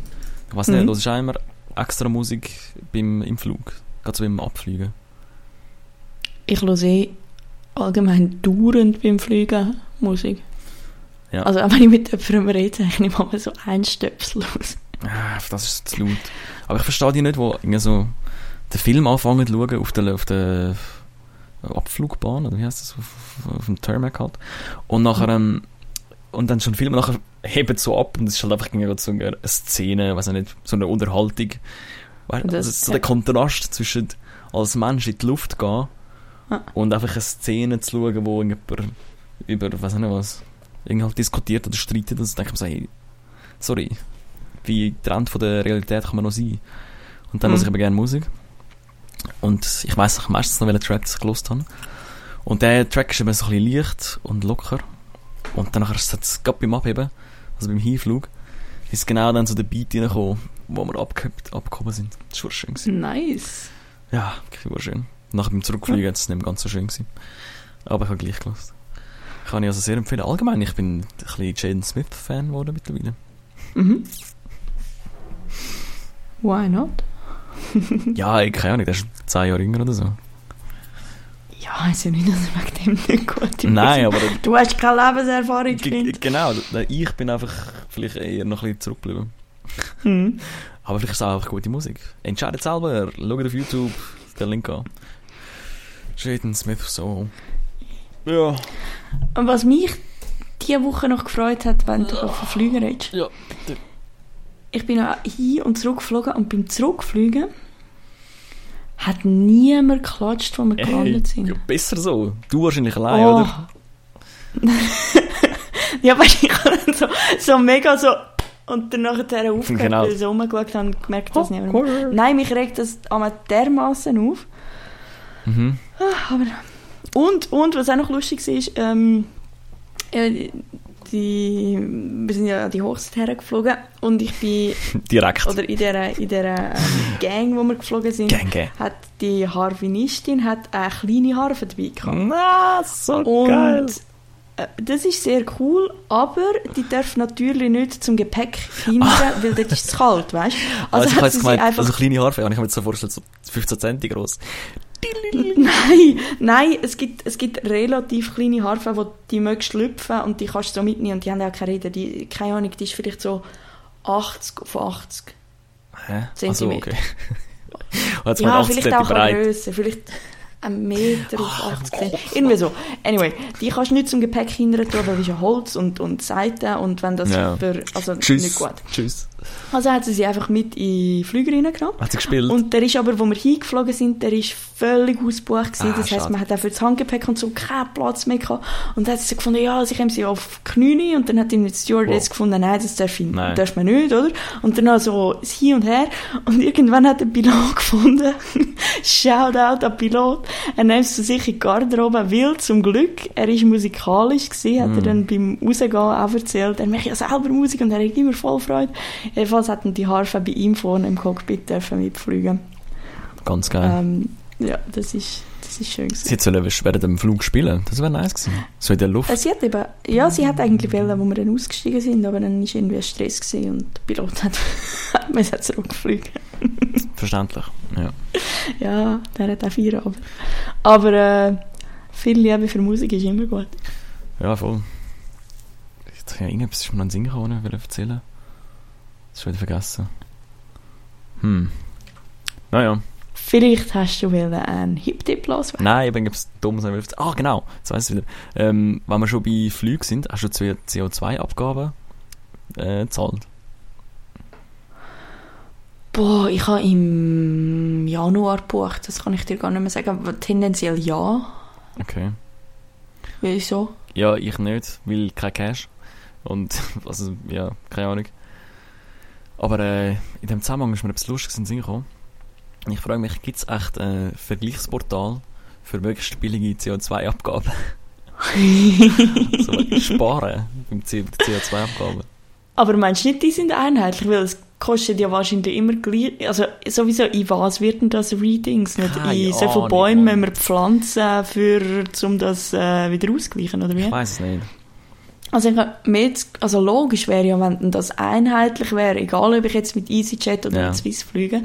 [SPEAKER 2] Ich weiß nicht,
[SPEAKER 3] Mhm.
[SPEAKER 2] das ist immer extra Musik beim, im Flug. Gerade so beim Abfliegen.
[SPEAKER 3] Ich höre eh allgemein dauernd beim Fliegen Musik.
[SPEAKER 2] Ja.
[SPEAKER 3] Also auch wenn ich mit jemandem rede, ich nehme mal so ein Stöpsel aus.
[SPEAKER 2] Ah, das ist zu laut. Aber ich verstehe die nicht, wo irgendwie so den Film anfangen zu schauen auf der, auf der Abflugbahn, oder wie heißt das, auf, auf dem Tarmac halt. Und nachher, ähm, und dann schon Film, und nachher hebt so ab und es ist halt einfach irgendwie so eine Szene, weiß ich nicht, so eine Unterhaltung. Weißt,
[SPEAKER 3] Das-
[SPEAKER 2] ist so der Kontrast zwischen als Mensch in die Luft gehen
[SPEAKER 3] Ah.
[SPEAKER 2] und einfach eine Szene zu schauen, wo irgendjemand über, weiß ich nicht was, irgendwie halt diskutiert oder streitet und dann denke ich mir so, hey, sorry, wie getrennt von der Realität kann man noch sein. Und dann
[SPEAKER 3] Mhm.
[SPEAKER 2] höre ich aber gerne Musik. Und ich weiss noch meistens noch, welchen Track ich gelost habe. Und der Track ist eben so ein bisschen leicht und locker. Und dann ist es gerade beim Abheben, also beim Hinflug, ist genau dann so der Beat reingekommen, wo wir abgehoben, abgehoben sind. Das war schön. Gewesen.
[SPEAKER 3] Nice.
[SPEAKER 2] Ja, war schön. Nachher beim Zurückfliegen hat es nicht mehr ganz so schön gewesen. Aber ich habe gleich gelost. Kann ich also sehr empfehlen. Allgemein, ich bin ein bisschen Jaden Smith-Fan geworden mittlerweile.
[SPEAKER 3] Mhm. Why not?
[SPEAKER 2] ja, ich keine Ahnung, der ist zehn Jahre jünger oder so.
[SPEAKER 3] Ja, ist ja nicht, dass er wegen dem nicht gut
[SPEAKER 2] Nein, aber...
[SPEAKER 3] Du hast keine Lebenserfahrung, Kind.
[SPEAKER 2] Genau, ich bin einfach vielleicht eher noch ein bisschen zurückgeblieben.
[SPEAKER 3] Mhm.
[SPEAKER 2] Aber vielleicht ist es auch einfach gute Musik. Entscheidet selber, schaut auf YouTube, den Link an. Jaden Smith so. Ja.
[SPEAKER 3] Und was mich diese Woche noch gefreut hat, wenn du auf den Flüger redest.
[SPEAKER 2] Ja.
[SPEAKER 3] Ich bin auch hin und zurück geflogen und beim Zurückfliegen hat niemand geklatscht, wo wir gelandet sind.
[SPEAKER 2] ja, besser so. Du wahrscheinlich allein,
[SPEAKER 3] Oh.
[SPEAKER 2] oder?
[SPEAKER 3] ja, weil ich dann so, so mega so und dann nachher aufgehört,
[SPEAKER 2] Genau.
[SPEAKER 3] weil ich so rumgeschaut habe und gemerkt, dass niemand mehr... Nein, mich regt das einmal dermaßen auf.
[SPEAKER 2] Mhm.
[SPEAKER 3] Ah, Aber... Und, und, was auch noch lustig war, ist, ähm, äh, die, wir sind ja an die Hochzeit hergeflogen und ich bin,
[SPEAKER 2] Direkt.
[SPEAKER 3] oder in dieser, in dieser ähm, Gang, wo wir geflogen sind,
[SPEAKER 2] Gang, gang.
[SPEAKER 3] hat die Harfenistin hat eine kleine Harfe dabei gehabt.
[SPEAKER 2] Ah, so
[SPEAKER 3] Und äh, das ist sehr cool, aber die darf natürlich nicht zum Gepäck hindern, weil dort ist es kalt, weißt du?
[SPEAKER 2] Also, ich habe
[SPEAKER 3] hat sie
[SPEAKER 2] gemeint,
[SPEAKER 3] einfach...
[SPEAKER 2] also kleine Harfe, ich habe mir jetzt so vorgestellt, so 15 cm groß.
[SPEAKER 3] nein, nein, es gibt, es gibt relativ kleine Harfen, wo die mögst schlüpfen und die kannst du so mitnehmen und die haben ja auch keine Räder. Die, keine Ahnung, die ist vielleicht so 80 von 80.
[SPEAKER 2] Hä? Also,
[SPEAKER 3] Zentimeter.
[SPEAKER 2] okay. Und jetzt
[SPEAKER 3] Ja,
[SPEAKER 2] mal 80
[SPEAKER 3] vielleicht auch
[SPEAKER 2] cm
[SPEAKER 3] ein
[SPEAKER 2] breit.
[SPEAKER 3] grösser, vielleicht ein Meter auf 80 cm. Irgendwie so. Anyway, die kannst du nicht zum Gepäck hindern tun, weil es ist ja Holz und, und Seiten und wenn das
[SPEAKER 2] Ja.
[SPEAKER 3] jemand, also
[SPEAKER 2] Tschüss.
[SPEAKER 3] nicht gut.
[SPEAKER 2] Tschüss.
[SPEAKER 3] Also hat sie sie einfach mit in den Flüger reingenommen.
[SPEAKER 2] Hat sie gespielt?
[SPEAKER 3] Und der ist aber, wo wir hingeflogen sind, der ist völlig ausgebucht gewesen.
[SPEAKER 2] Ah,
[SPEAKER 3] das heisst, man hat auch für das Handgepäck und so keinen Platz mehr gehabt. Und dann hat sie gefunden, ja, sie kommen sie auf die Knie und dann hat die Stewardess
[SPEAKER 2] Wow.
[SPEAKER 3] gefunden, nein, das darf, ich,
[SPEAKER 2] Nein.
[SPEAKER 3] darf man nicht, oder? Und dann so das Hin und Her. Und irgendwann hat der Pilot gefunden, Shoutout an Pilot, er nimmt zu sich in die Garderobe, weil zum Glück, er ist musikalisch gewesen, hat
[SPEAKER 2] Mm.
[SPEAKER 3] er dann beim Rausgehen auch erzählt, er macht ja selber Musik und er hat immer voll Freude. Jedenfalls hatten die Harfe bei ihm vorne im Cockpit dürfen mitfliegen.
[SPEAKER 2] Ganz geil.
[SPEAKER 3] Ähm, ja, das ist, das ist schön gewesen.
[SPEAKER 2] Sie sollen während dem Flug spielen. Das wäre nice gewesen. So in der Luft.
[SPEAKER 3] Sie hat eben, ja, sie hat eigentlich wollen, wo wir dann ausgestiegen sind, aber dann war irgendwie Stress gewesen und der Pilot hat, hat mir zurückgeflogen.
[SPEAKER 2] Verständlich. Ja.
[SPEAKER 3] Ja, der hat auch vier, aber, aber äh, viel Liebe für Musik ist immer gut.
[SPEAKER 2] Ja, voll. Ich ja, irgendetwas ist mir in den Sinn gekommen, ich erzählen. Das ist wieder vergessen. Hm. Naja.
[SPEAKER 3] Vielleicht hast du wollen einen Hip-Tip loswerden.
[SPEAKER 2] Nein, eben gibt es noch erzählen. Ah, genau. Jetzt weiss ich wieder. Ähm, wenn wir schon bei Flügen sind, hast du zwei CO2-Abgaben äh, gezahlt?
[SPEAKER 3] Boah, ich habe im Januar gebucht, das kann ich dir gar nicht mehr sagen, aber tendenziell ja.
[SPEAKER 2] Okay.
[SPEAKER 3] Wieso?
[SPEAKER 2] Ja, ich nicht, weil kein Cash. Und, also, ja, keine Ahnung. Aber äh, in dem Zusammenhang ist mir etwas Lustiges in den Sinn gekommen. Ich frage mich, gibt es echt ein Vergleichsportal für möglichst billige CO2-Abgaben? so sparen beim C- bei der CO2-Abgabe.
[SPEAKER 3] Aber meinst du nicht, die sind einheitlich? Weil es kostet ja wahrscheinlich immer gleich. Also sowieso, in was wird denn das Readings? Nicht
[SPEAKER 2] Keine
[SPEAKER 3] in so viele Bäume müssen wir pflanzen, für, um das äh, wieder auszugleichen, oder wie?
[SPEAKER 2] Ich weiß es nicht.
[SPEAKER 3] Also, ich mir jetzt, also logisch wäre ja, wenn das einheitlich wäre, egal ob ich jetzt mit EasyJet oder
[SPEAKER 2] Ja.
[SPEAKER 3] mit Swiss fliege,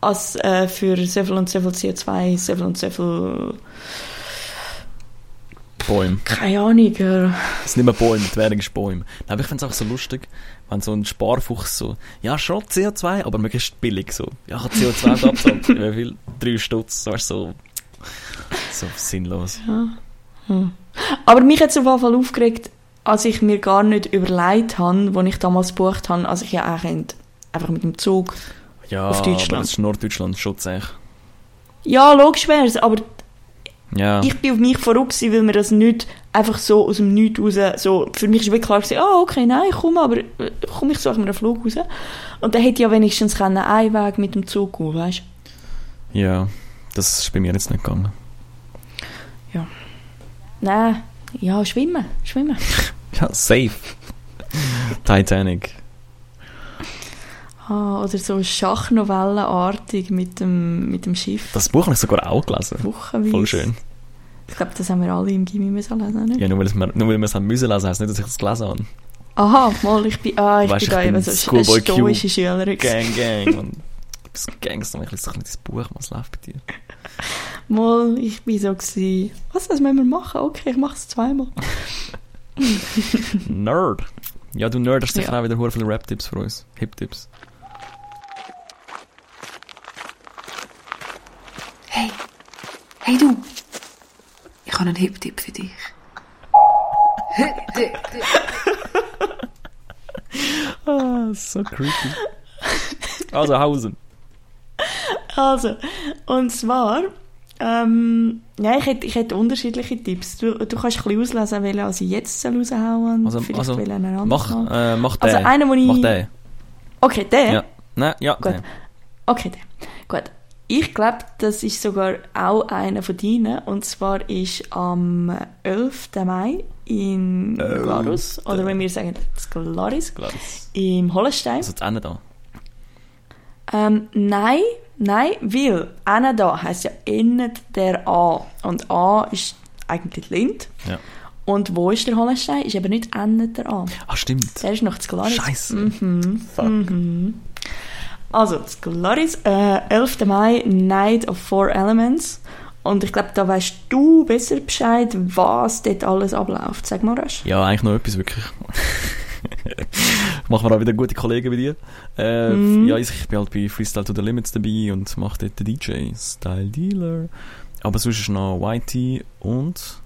[SPEAKER 3] als äh, für so viel und so viel CO2, so viel und so viel,
[SPEAKER 2] Bäume.
[SPEAKER 3] keine Ahnung, äh,
[SPEAKER 2] Es sind nicht mehr Bäume, die Währung ist Bäume. Nein, aber ich finde es auch so lustig, wenn so ein Sparfuchs so, ja, schon CO2, aber möglichst billig so. Ja, ich habe CO2 abgezahlt. Wie viel? Drei Stutz, weißt du, so, so sinnlos.
[SPEAKER 3] Aber mich hat es auf jeden Fall aufgeregt, als ich mir gar nicht überlegt habe, als ich damals gebucht habe, als ich ja auch könnte, einfach mit dem Zug.
[SPEAKER 2] Ja,
[SPEAKER 3] Auf Deutschland.
[SPEAKER 2] aber das ist Norddeutschland, Schutz echt.
[SPEAKER 3] Ja, logisch wäre es, aber
[SPEAKER 2] Ja,
[SPEAKER 3] ich bin auf mich verrückt gewesen, weil mir das nicht einfach so aus dem Nichts raus, so, für mich war wirklich klar ah, okay, nein, ich komme, aber äh, komm, ich suche mir einen Flug raus. Und dann hätte ich ja wenigstens können einen Weg mit dem Zug gehen, weißt
[SPEAKER 2] ja, Das ist bei mir jetzt nicht gegangen.
[SPEAKER 3] Nein, ja, schwimmen, schwimmen.
[SPEAKER 2] Ja, safe. Titanic.
[SPEAKER 3] Ah, oder so Schachnovellenartig mit dem, mit dem Schiff.
[SPEAKER 2] Das Buch habe ich sogar auch gelesen.
[SPEAKER 3] Wochenweise.
[SPEAKER 2] Voll schön.
[SPEAKER 3] Ich glaube, das haben wir alle im Gimmi müssen lesen, nicht?
[SPEAKER 2] Ja, nur weil, mir, nur weil wir es haben müssen lesen, heisst nicht, dass ich es gelesen habe.
[SPEAKER 3] Aha, mal, ich bin, ah, ich
[SPEAKER 2] Weißt,
[SPEAKER 3] bin
[SPEAKER 2] ich
[SPEAKER 3] da eben so sch-
[SPEAKER 2] Schoolboy
[SPEAKER 3] eine stoische Schülerin.
[SPEAKER 2] Gang, gang. Und du bist Gangster, ich lese doch nicht das Buch, was läuft bei dir?
[SPEAKER 3] Mal, ich bin so gewesen, was, das müssen wir machen? Okay, ich mache es zweimal.
[SPEAKER 2] Nerd. Ja, du Nerd hast sicher
[SPEAKER 3] Ja.
[SPEAKER 2] auch wieder viele Rap-Tipps für uns. Hip-Tipps.
[SPEAKER 7] Hey, hey du. Ich habe einen Hip-Tipp für dich.
[SPEAKER 2] Ah, so creepy. Also, Hausen.
[SPEAKER 3] Also, und zwar, ähm, ja, ich hätte, ich hätte unterschiedliche Tipps. Du, du kannst ein bisschen auslesen, welchen also ich jetzt raushauen soll.
[SPEAKER 2] Also,
[SPEAKER 3] vielleicht
[SPEAKER 2] also mach, äh, mach den.
[SPEAKER 3] Also einen, wo ich-
[SPEAKER 2] Mach den.
[SPEAKER 3] Okay, der?
[SPEAKER 2] Ja. Nein, ja,
[SPEAKER 3] Gut.
[SPEAKER 2] den.
[SPEAKER 3] Okay, der. Gut. Ich glaube, das ist sogar auch einer von deinen. Und zwar ist am 11. Mai in Glarus, oder wenn wir sagen, das Glaris,
[SPEAKER 2] Gladys.
[SPEAKER 3] im Hollenstein.
[SPEAKER 2] Also, das Ende da.
[SPEAKER 3] Ähm, nein, nein, weil einer da heisst ja endet der A. Und A ist eigentlich Lind.
[SPEAKER 2] Ja.
[SPEAKER 3] Und wo ist der Hollenstein? Ist eben nicht endet der A.
[SPEAKER 2] Ah, stimmt.
[SPEAKER 3] Der ist noch zu Glaris.
[SPEAKER 2] Scheiße.
[SPEAKER 3] Mhm.
[SPEAKER 2] Fuck.
[SPEAKER 3] Also, das Glaris, äh, 11. Mai, Night of Four Elements. Und ich glaube, da weißt du besser Bescheid, was dort alles abläuft. Sag mal, Rasch.
[SPEAKER 2] Ja, eigentlich noch etwas wirklich. Machen wir auch wieder gute Kollegen wie dir. Äh,
[SPEAKER 3] Mhm.
[SPEAKER 2] Ja, ich bin halt bei Freestyle to the Limits dabei und mache dort den DJ, Style Dealer. Aber sonst ist noch YT und.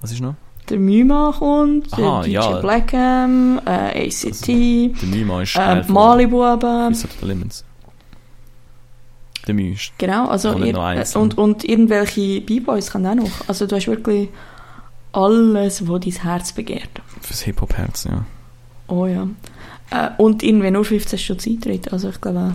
[SPEAKER 2] Was ist noch?
[SPEAKER 3] Der Mima kommt,
[SPEAKER 2] Aha,
[SPEAKER 3] der DJ
[SPEAKER 2] ja.
[SPEAKER 3] Blackham, äh, ACT,
[SPEAKER 2] Der Mima ist
[SPEAKER 3] äh, Malibuben.
[SPEAKER 2] Freestyle to the Limits. Der Mü ist.
[SPEAKER 3] Genau, also ir und, und irgendwelche B-Boys kann auch noch. Also du hast wirklich alles, was dein Herz begehrt.
[SPEAKER 2] Fürs Hip-Hop-Herz, ja.
[SPEAKER 3] Oh ja. Äh, und irgendwie nur 15 Stunden Eintritt. Also ich glaube,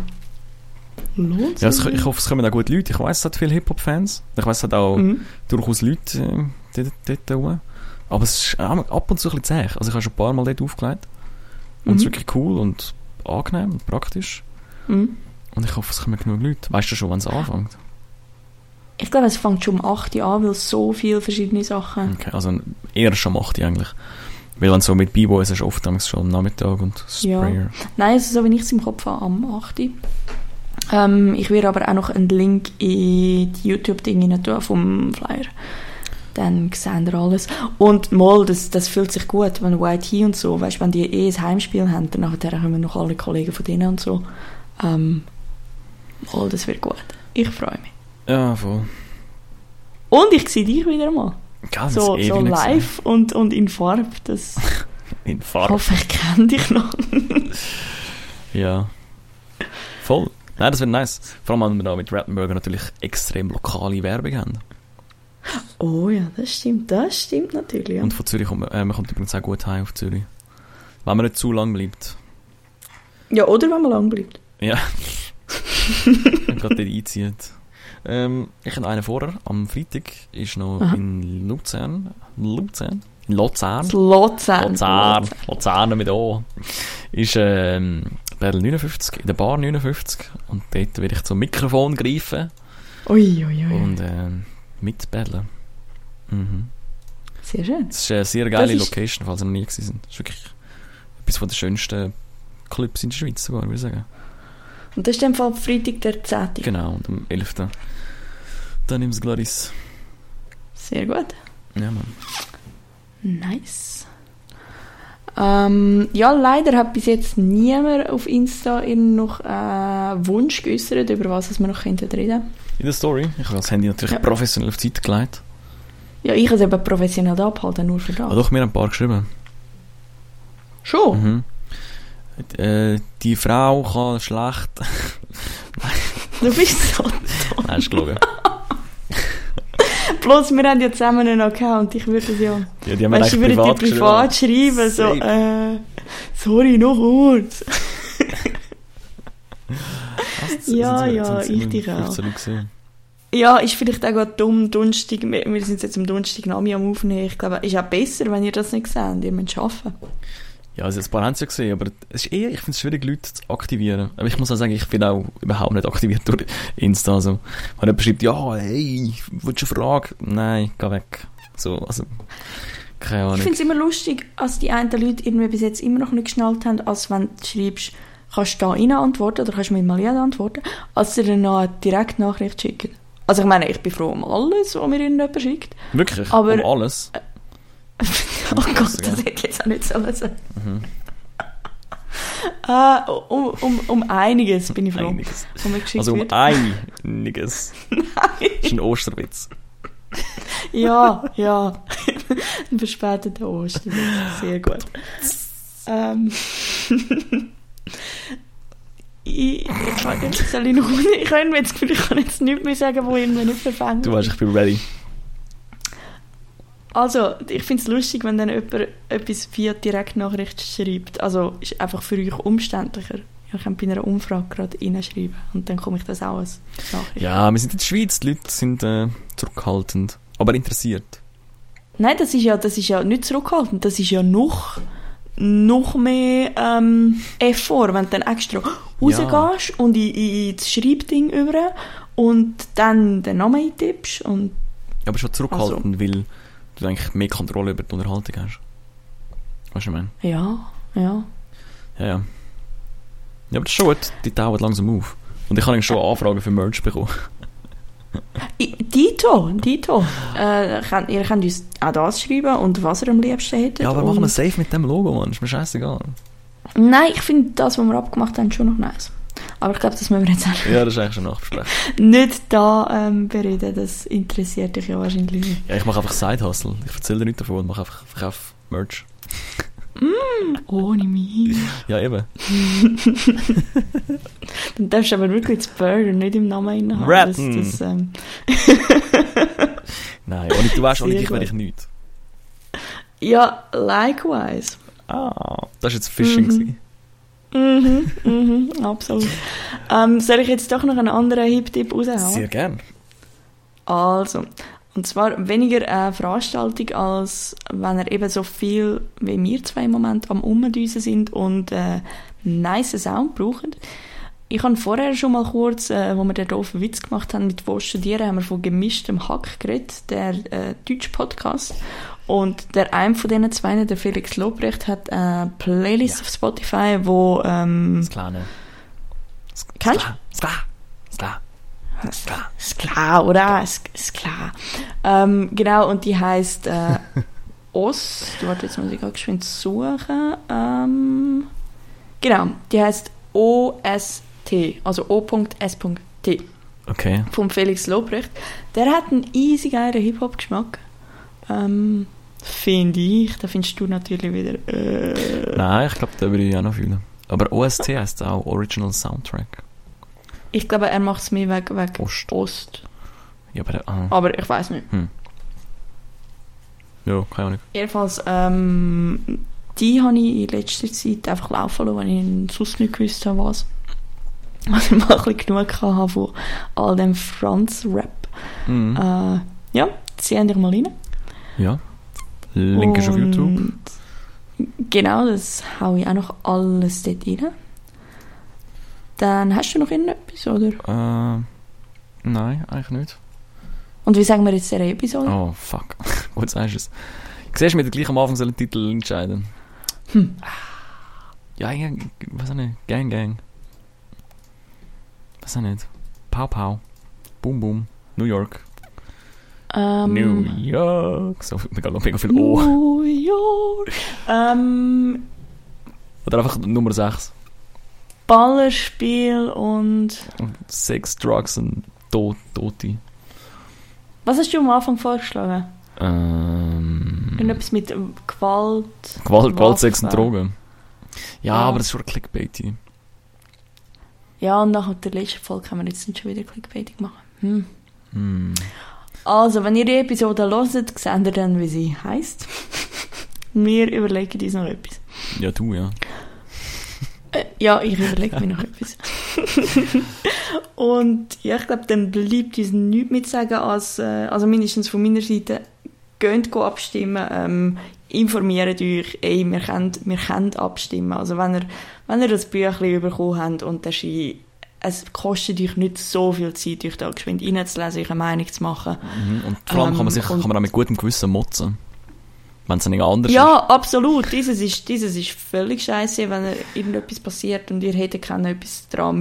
[SPEAKER 3] lohnt
[SPEAKER 2] ja es,
[SPEAKER 3] sich.
[SPEAKER 2] ich hoffe, es kommen auch gute Leute. Ich weiss, es hat viele Hip-Hop-Fans. Ich weiss, es hat auch
[SPEAKER 3] Mhm.
[SPEAKER 2] durchaus Leute äh, dort, dort oben. Aber es ist auch ab und zu ein bisschen zäh. Also ich habe schon ein paar Mal dort aufgelegt. Und es ist
[SPEAKER 3] Mhm.
[SPEAKER 2] wirklich cool und angenehm und praktisch.
[SPEAKER 3] Mhm.
[SPEAKER 2] Und ich hoffe, es kommen genug Leute. Weißt du schon, wann es anfängt?
[SPEAKER 3] Ich glaube, es fängt schon um 8 Uhr an, weil so viele verschiedene Sachen.
[SPEAKER 2] Okay, also eher schon um 8 Uhr eigentlich. Weil dann so mit B-Boys ist oft damals schon am Nachmittag und
[SPEAKER 3] Ja.
[SPEAKER 2] Sprayer.
[SPEAKER 3] Nein, also so wie ich es im Kopf habe, am 8. Uhr. Ähm, ich werde aber auch noch einen Link in die YouTube-Dinge tun vom Flyer. Dann sehen wir alles. Und mal, das, das fühlt sich gut, wenn YT und so, weißt wenn die eh ein Heimspiel haben, dann nachher kommen noch alle Kollegen von denen und so. Ähm, mal, das wird gut. Ich freue mich.
[SPEAKER 2] Ja, voll.
[SPEAKER 3] Und ich sehe dich wieder mal.
[SPEAKER 2] Das
[SPEAKER 3] So, so live und, und in Farbe. Das.
[SPEAKER 2] In
[SPEAKER 3] ich
[SPEAKER 2] Farbe.
[SPEAKER 3] hoffe, ich kenne dich noch.
[SPEAKER 2] Ja. Voll. Nein, das wird nice. Vor allem, wenn wir da mit Rappenburger natürlich extrem lokale Werbung haben.
[SPEAKER 3] Oh ja, das stimmt. Das stimmt natürlich. Ja.
[SPEAKER 2] Und von Zürich kommt man, äh, man kommt übrigens auch gut heim auf Zürich. Wenn man nicht zu lang bleibt.
[SPEAKER 3] Ja, oder wenn man lang bleibt.
[SPEAKER 2] Ja. Wenn gerade dort einzieht. Ähm, ich habe einen vorher. Am Freitag ist noch
[SPEAKER 3] Aha.
[SPEAKER 2] in Luzern. Luzern? In Luzern?
[SPEAKER 3] Luzern.
[SPEAKER 2] Luzern. Luzern mit O. Ist ähm, Battle 59, in der Bar 59. Und dort werde ich zum Mikrofon greifen
[SPEAKER 3] Ui, ui, ui.
[SPEAKER 2] und ähm, mitbattlen. Mhm.
[SPEAKER 3] Sehr schön.
[SPEAKER 2] Das ist eine sehr geile
[SPEAKER 3] Das
[SPEAKER 2] Location, falls ihr noch nie gewesen sind. Das ist wirklich etwas von den schönsten Clubs in der Schweiz sogar, würde ich sagen.
[SPEAKER 3] Und das ist dann Fall Freitag der 10.
[SPEAKER 2] Genau, und am 11. Dann im Glaris.
[SPEAKER 3] Sehr gut.
[SPEAKER 2] Ja, Mann.
[SPEAKER 3] Nice. Ähm, ja, leider hat bis jetzt niemand auf Insta noch äh, Wunsch geäußert, über was wir noch könnten reden
[SPEAKER 2] In der Story. Ich habe das Handy natürlich
[SPEAKER 3] Ja.
[SPEAKER 2] professionell auf die Seite gelegt.
[SPEAKER 3] Ja, ich habe es eben professionell abgehalten, nur für das.
[SPEAKER 2] Aber doch, mir haben ein paar geschrieben.
[SPEAKER 3] Schon?
[SPEAKER 2] Mhm. Äh, die Frau kann schlecht.
[SPEAKER 3] Du bist so.
[SPEAKER 2] Nein, ist gelogen.
[SPEAKER 3] Bloß, wir haben ja zusammen einen Account, ich würde es ja...
[SPEAKER 2] Ja, die haben
[SPEAKER 3] Weißt
[SPEAKER 2] eigentlich
[SPEAKER 3] würde
[SPEAKER 2] privat,
[SPEAKER 3] dir privat schreiben, so, äh, sorry, noch kurz. Ja, ja, ich dich auch.
[SPEAKER 2] 15 Leute gewesen?
[SPEAKER 3] Ja, ist vielleicht auch gerade dumm, Donnerstag, wir wir sind jetzt am Donnerstag Nami am Aufnehmen. Ich glaube, ist auch besser, wenn ihr das nicht seht. Ihr müsst arbeiten.
[SPEAKER 2] Ja, also ein paar haben es ja gesehen, aber es ist eher, ich finde es schwierig, Leute zu aktivieren. Aber ich muss auch sagen, ich bin auch überhaupt nicht aktiviert durch Insta. Also, wenn jemand schreibt, ja, hey, willst du eine Frage? Nein, geh weg. So, also, keine
[SPEAKER 3] Ich
[SPEAKER 2] Ahnung.
[SPEAKER 3] finde es immer lustig, als die einen Leute irgendwie bis jetzt immer noch nicht geschnallt haben, als wenn du schreibst, kannst du da rein antworten oder kannst du mir mal ja antworten, als sie dann noch eine Direktnachricht schicken. Also ich meine, ich bin froh um alles, was mir irgendjemand schickt.
[SPEAKER 2] Wirklich,
[SPEAKER 3] aber-
[SPEAKER 2] um alles.
[SPEAKER 3] oh Gott, das hätte ich jetzt auch nicht sollen sagen. Äh, um, um, um einiges bin ich froh.
[SPEAKER 2] Einiges.
[SPEAKER 3] Was mir
[SPEAKER 2] Also um
[SPEAKER 3] wird.
[SPEAKER 2] einiges. Das ist ein Osterwitz.
[SPEAKER 3] Ja, ja. Ein verspäteter Ostern. Sehr gut. Ähm. ich, ich soll ich noch, ich das Gefühl, ich kann jetzt nichts mehr sagen, wo irgendwie nicht verfängt.
[SPEAKER 2] Du weißt, ich bin ready.
[SPEAKER 3] Also, ich finde es lustig, wenn dann jemand etwas via Direktnachricht schreibt. Also, ist einfach für euch umständlicher. Ich kann bei einer Umfrage gerade reinschreiben und dann komme ich das auch als Nachricht.
[SPEAKER 2] Ja, wir sind in der Schweiz, die Leute sind äh, zurückhaltend, aber interessiert.
[SPEAKER 3] Nein, das ist ja, das ist ja nicht zurückhaltend. Das ist ja noch, noch mehr ähm, Effort, wenn du dann extra rausgehst und in, in, in das Schreibding über und dann den Namen eintippst und
[SPEAKER 2] Ja, aber schon zurückhaltend, weil du eigentlich mehr Kontrolle über die Unterhaltung hast. Weißt du, was ich meine?
[SPEAKER 3] ja, ja.
[SPEAKER 2] Ja, ja. Ja, aber das ist schon gut. Die dauert langsam auf. Und ich habe schon Anfragen für Merch bekommen.
[SPEAKER 3] Dito, Dito. Äh, könnt- ihr könnt uns auch das schreiben und was ihr am liebsten hättet.
[SPEAKER 2] Ja, aber machen wir safe mit dem Logo, Mann. Ist mir scheißegal.
[SPEAKER 3] Nein, ich finde das, was wir abgemacht haben, schon noch nice. Aber ich glaube, das müssen wir jetzt auch
[SPEAKER 2] Ja, das ist eigentlich schon nachbesprechen.
[SPEAKER 3] nicht da ähm, bereden. Das interessiert dich ja wahrscheinlich nicht.
[SPEAKER 2] Ja, ich mache einfach Side-Hustle. Ich erzähle dir nichts davon und mache einfach verkauf Merch.
[SPEAKER 3] Ohne mich.
[SPEAKER 2] Ja, eben.
[SPEAKER 3] Dann darfst du aber wirklich das Burger nicht im Namen inne haben.
[SPEAKER 2] Ratten.
[SPEAKER 3] Das, das, ähm,
[SPEAKER 2] Nein, ohne, du weißt, ohne dich wäre ich nichts.
[SPEAKER 3] ja, likewise.
[SPEAKER 2] Ah, das war jetzt Phishing. gewesen.
[SPEAKER 3] Mhm, mhm, absolut. Ähm, soll ich jetzt doch noch einen anderen Hip-Tipp raushauen?
[SPEAKER 2] Sehr gern.
[SPEAKER 3] Also, und zwar weniger eine Veranstaltung, als wenn er eben so viel wie wir zwei im Moment am Umdüsen sind und äh, nice Sound brauchen. Ich habe vorher schon mal kurz, äh, wo wir den doofen Witz gemacht haben mit «Wo studieren», haben wir von «Gemischtem Hack» geredet, der äh, deutsche Podcast. Und der einem von diesen zwei, der Felix Lobrecht, hat eine Playlist auf Spotify, wo... Ähm,
[SPEAKER 2] Das Kleine.
[SPEAKER 3] Kennst
[SPEAKER 2] Klar. Das Klar. Das Klar.
[SPEAKER 3] Oder? Ist, ist klar. Ähm, genau, und die heißt äh, Ost. Warte, jetzt muss ich gerade geschwind suchen. Ähm, genau, die heißt OST, also O.S.T.
[SPEAKER 2] Okay.
[SPEAKER 3] vom Felix Lobrecht. Der hat einen easy geilen Hip-Hop-Geschmack. Ähm, Finde ich. Da findest du natürlich wieder. Äh,
[SPEAKER 2] Nein, ich glaube, da würde ich auch noch fühlen. Aber OST heißt auch Original Soundtrack.
[SPEAKER 3] ich glaube, er macht es mehr wegen, wegen
[SPEAKER 2] Ost.
[SPEAKER 3] Ost.
[SPEAKER 2] Ja, aber, ah,
[SPEAKER 3] Aber ich weiß nicht.
[SPEAKER 2] ja, keine Ahnung.
[SPEAKER 3] Jedenfalls, ähm, die habe ich in letzter Zeit einfach laufen lassen, weil ich sonst nicht gewusst habe, was. Also ich mal ein bisschen genug hatte von all dem Franz-Rap.
[SPEAKER 2] Mhm.
[SPEAKER 3] Äh, ja, zieh dich mal rein.
[SPEAKER 2] Ja. Link ist auf YouTube.
[SPEAKER 3] Genau, das haue ich auch noch alles dort rein. Dann hast du noch irgendetwas, oder?
[SPEAKER 2] Äh, nein, eigentlich nicht.
[SPEAKER 3] Und wie sagen wir jetzt der Episode?
[SPEAKER 2] Oh, fuck. Gut sagst du es. Siehst du, hätten gleich am Anfang sollen den Titel entscheiden.
[SPEAKER 3] Hm.
[SPEAKER 2] Ja, ja, was auch nicht. Gang, Gang. Was auch nicht. Pow, pow. Boom, boom. New York.
[SPEAKER 3] Ähm,
[SPEAKER 2] New York. So, mega, mega viel O.
[SPEAKER 3] New York. Ähm,
[SPEAKER 2] Oder einfach Nummer 6.
[SPEAKER 3] Ballerspiel und...
[SPEAKER 2] Sex, Drugs und Tod, Tote.
[SPEAKER 3] Was hast du am Anfang vorgeschlagen?
[SPEAKER 2] Ähm,
[SPEAKER 3] Irgendetwas mit Gewalt.
[SPEAKER 2] Gewalt, Gewalt, Sex und. Drogen. Ja,
[SPEAKER 3] Ja.
[SPEAKER 2] aber das ist schon clickbaity.
[SPEAKER 3] Ja, und nach der letzten Folge können wir jetzt nicht schon wieder Clickbaiting machen. Hm.
[SPEAKER 2] Hm.
[SPEAKER 3] Also, wenn ihr die Episode hört, seht ihr dann, wie sie heisst. wir überlegen uns noch etwas.
[SPEAKER 2] Ja, du, ja.
[SPEAKER 3] Äh, ja, ich überlege mir noch etwas. Und ja, ich glaube, dann bleibt uns nichts mehr zu sagen, als, äh, also mindestens von meiner Seite, geht go abstimmen, ähm, informiert euch, ey, wir können, wir können abstimmen. Also wenn ihr, wenn ihr das Büchlein bekommen habt und der Ski, es kostet euch nicht so viel Zeit, euch da geschwind reinzulesen, euch eine Meinung zu machen.
[SPEAKER 2] Mhm. Und vor allem kann man
[SPEAKER 3] Ähm,
[SPEAKER 2] sich, kann man auch mit gutem Gewissen motzen. Wenn es nicht anders
[SPEAKER 3] Ja, absolut. Dieses ist, dieses ist völlig scheiße, wenn irgendetwas passiert und ihr hättet können etwas daran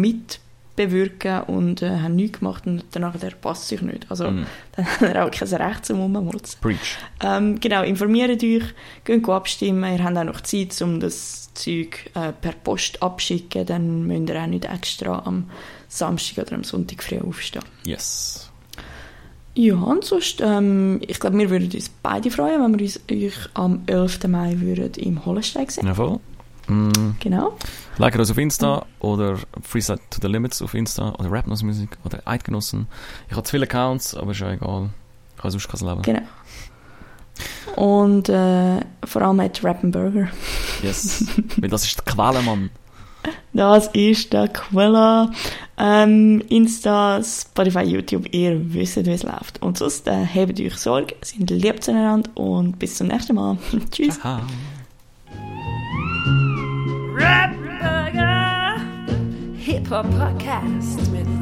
[SPEAKER 3] mitbewirken und äh, habt nichts gemacht und danach der passt sich nicht. Also
[SPEAKER 2] Mhm.
[SPEAKER 3] dann habt ihr auch kein Recht zum Rummotzen.
[SPEAKER 2] ist. Preach.
[SPEAKER 3] Ähm, genau, informiert euch, geht abstimmen, ihr habt auch noch Zeit, um das Zeug äh, per Post abschicken, dann müsst ihr auch nicht extra am Samstag oder am Sonntag früh aufstehen.
[SPEAKER 2] Yes.
[SPEAKER 3] Ja, und sonst, ähm, ich glaube, wir würden uns beide freuen, wenn wir uns euch am 11. Mai würden im Hollensteig sehen.
[SPEAKER 2] Ja, voll. Mm.
[SPEAKER 3] Genau.
[SPEAKER 2] Like uns auf Insta oder Freestyle to the Limits auf Insta oder Rapnos Musik oder Eidgenossen. Ich habe zu viele Accounts, aber ist ja egal. Ich kann sonst kein Leben.
[SPEAKER 3] Genau. Und äh, vor allem at Rappenburger.
[SPEAKER 2] Yes. Weil das ist die Quelle, Mann.
[SPEAKER 3] Das ist der Quella. Ähm, Insta, Spotify, YouTube, ihr wisst, wie es läuft. Und sonst äh, habt euch Sorge, sind lieb zueinander und bis zum nächsten Mal. Tschüss.
[SPEAKER 2] Ha.
[SPEAKER 7] Rap Burger, Hip Hop Podcast mit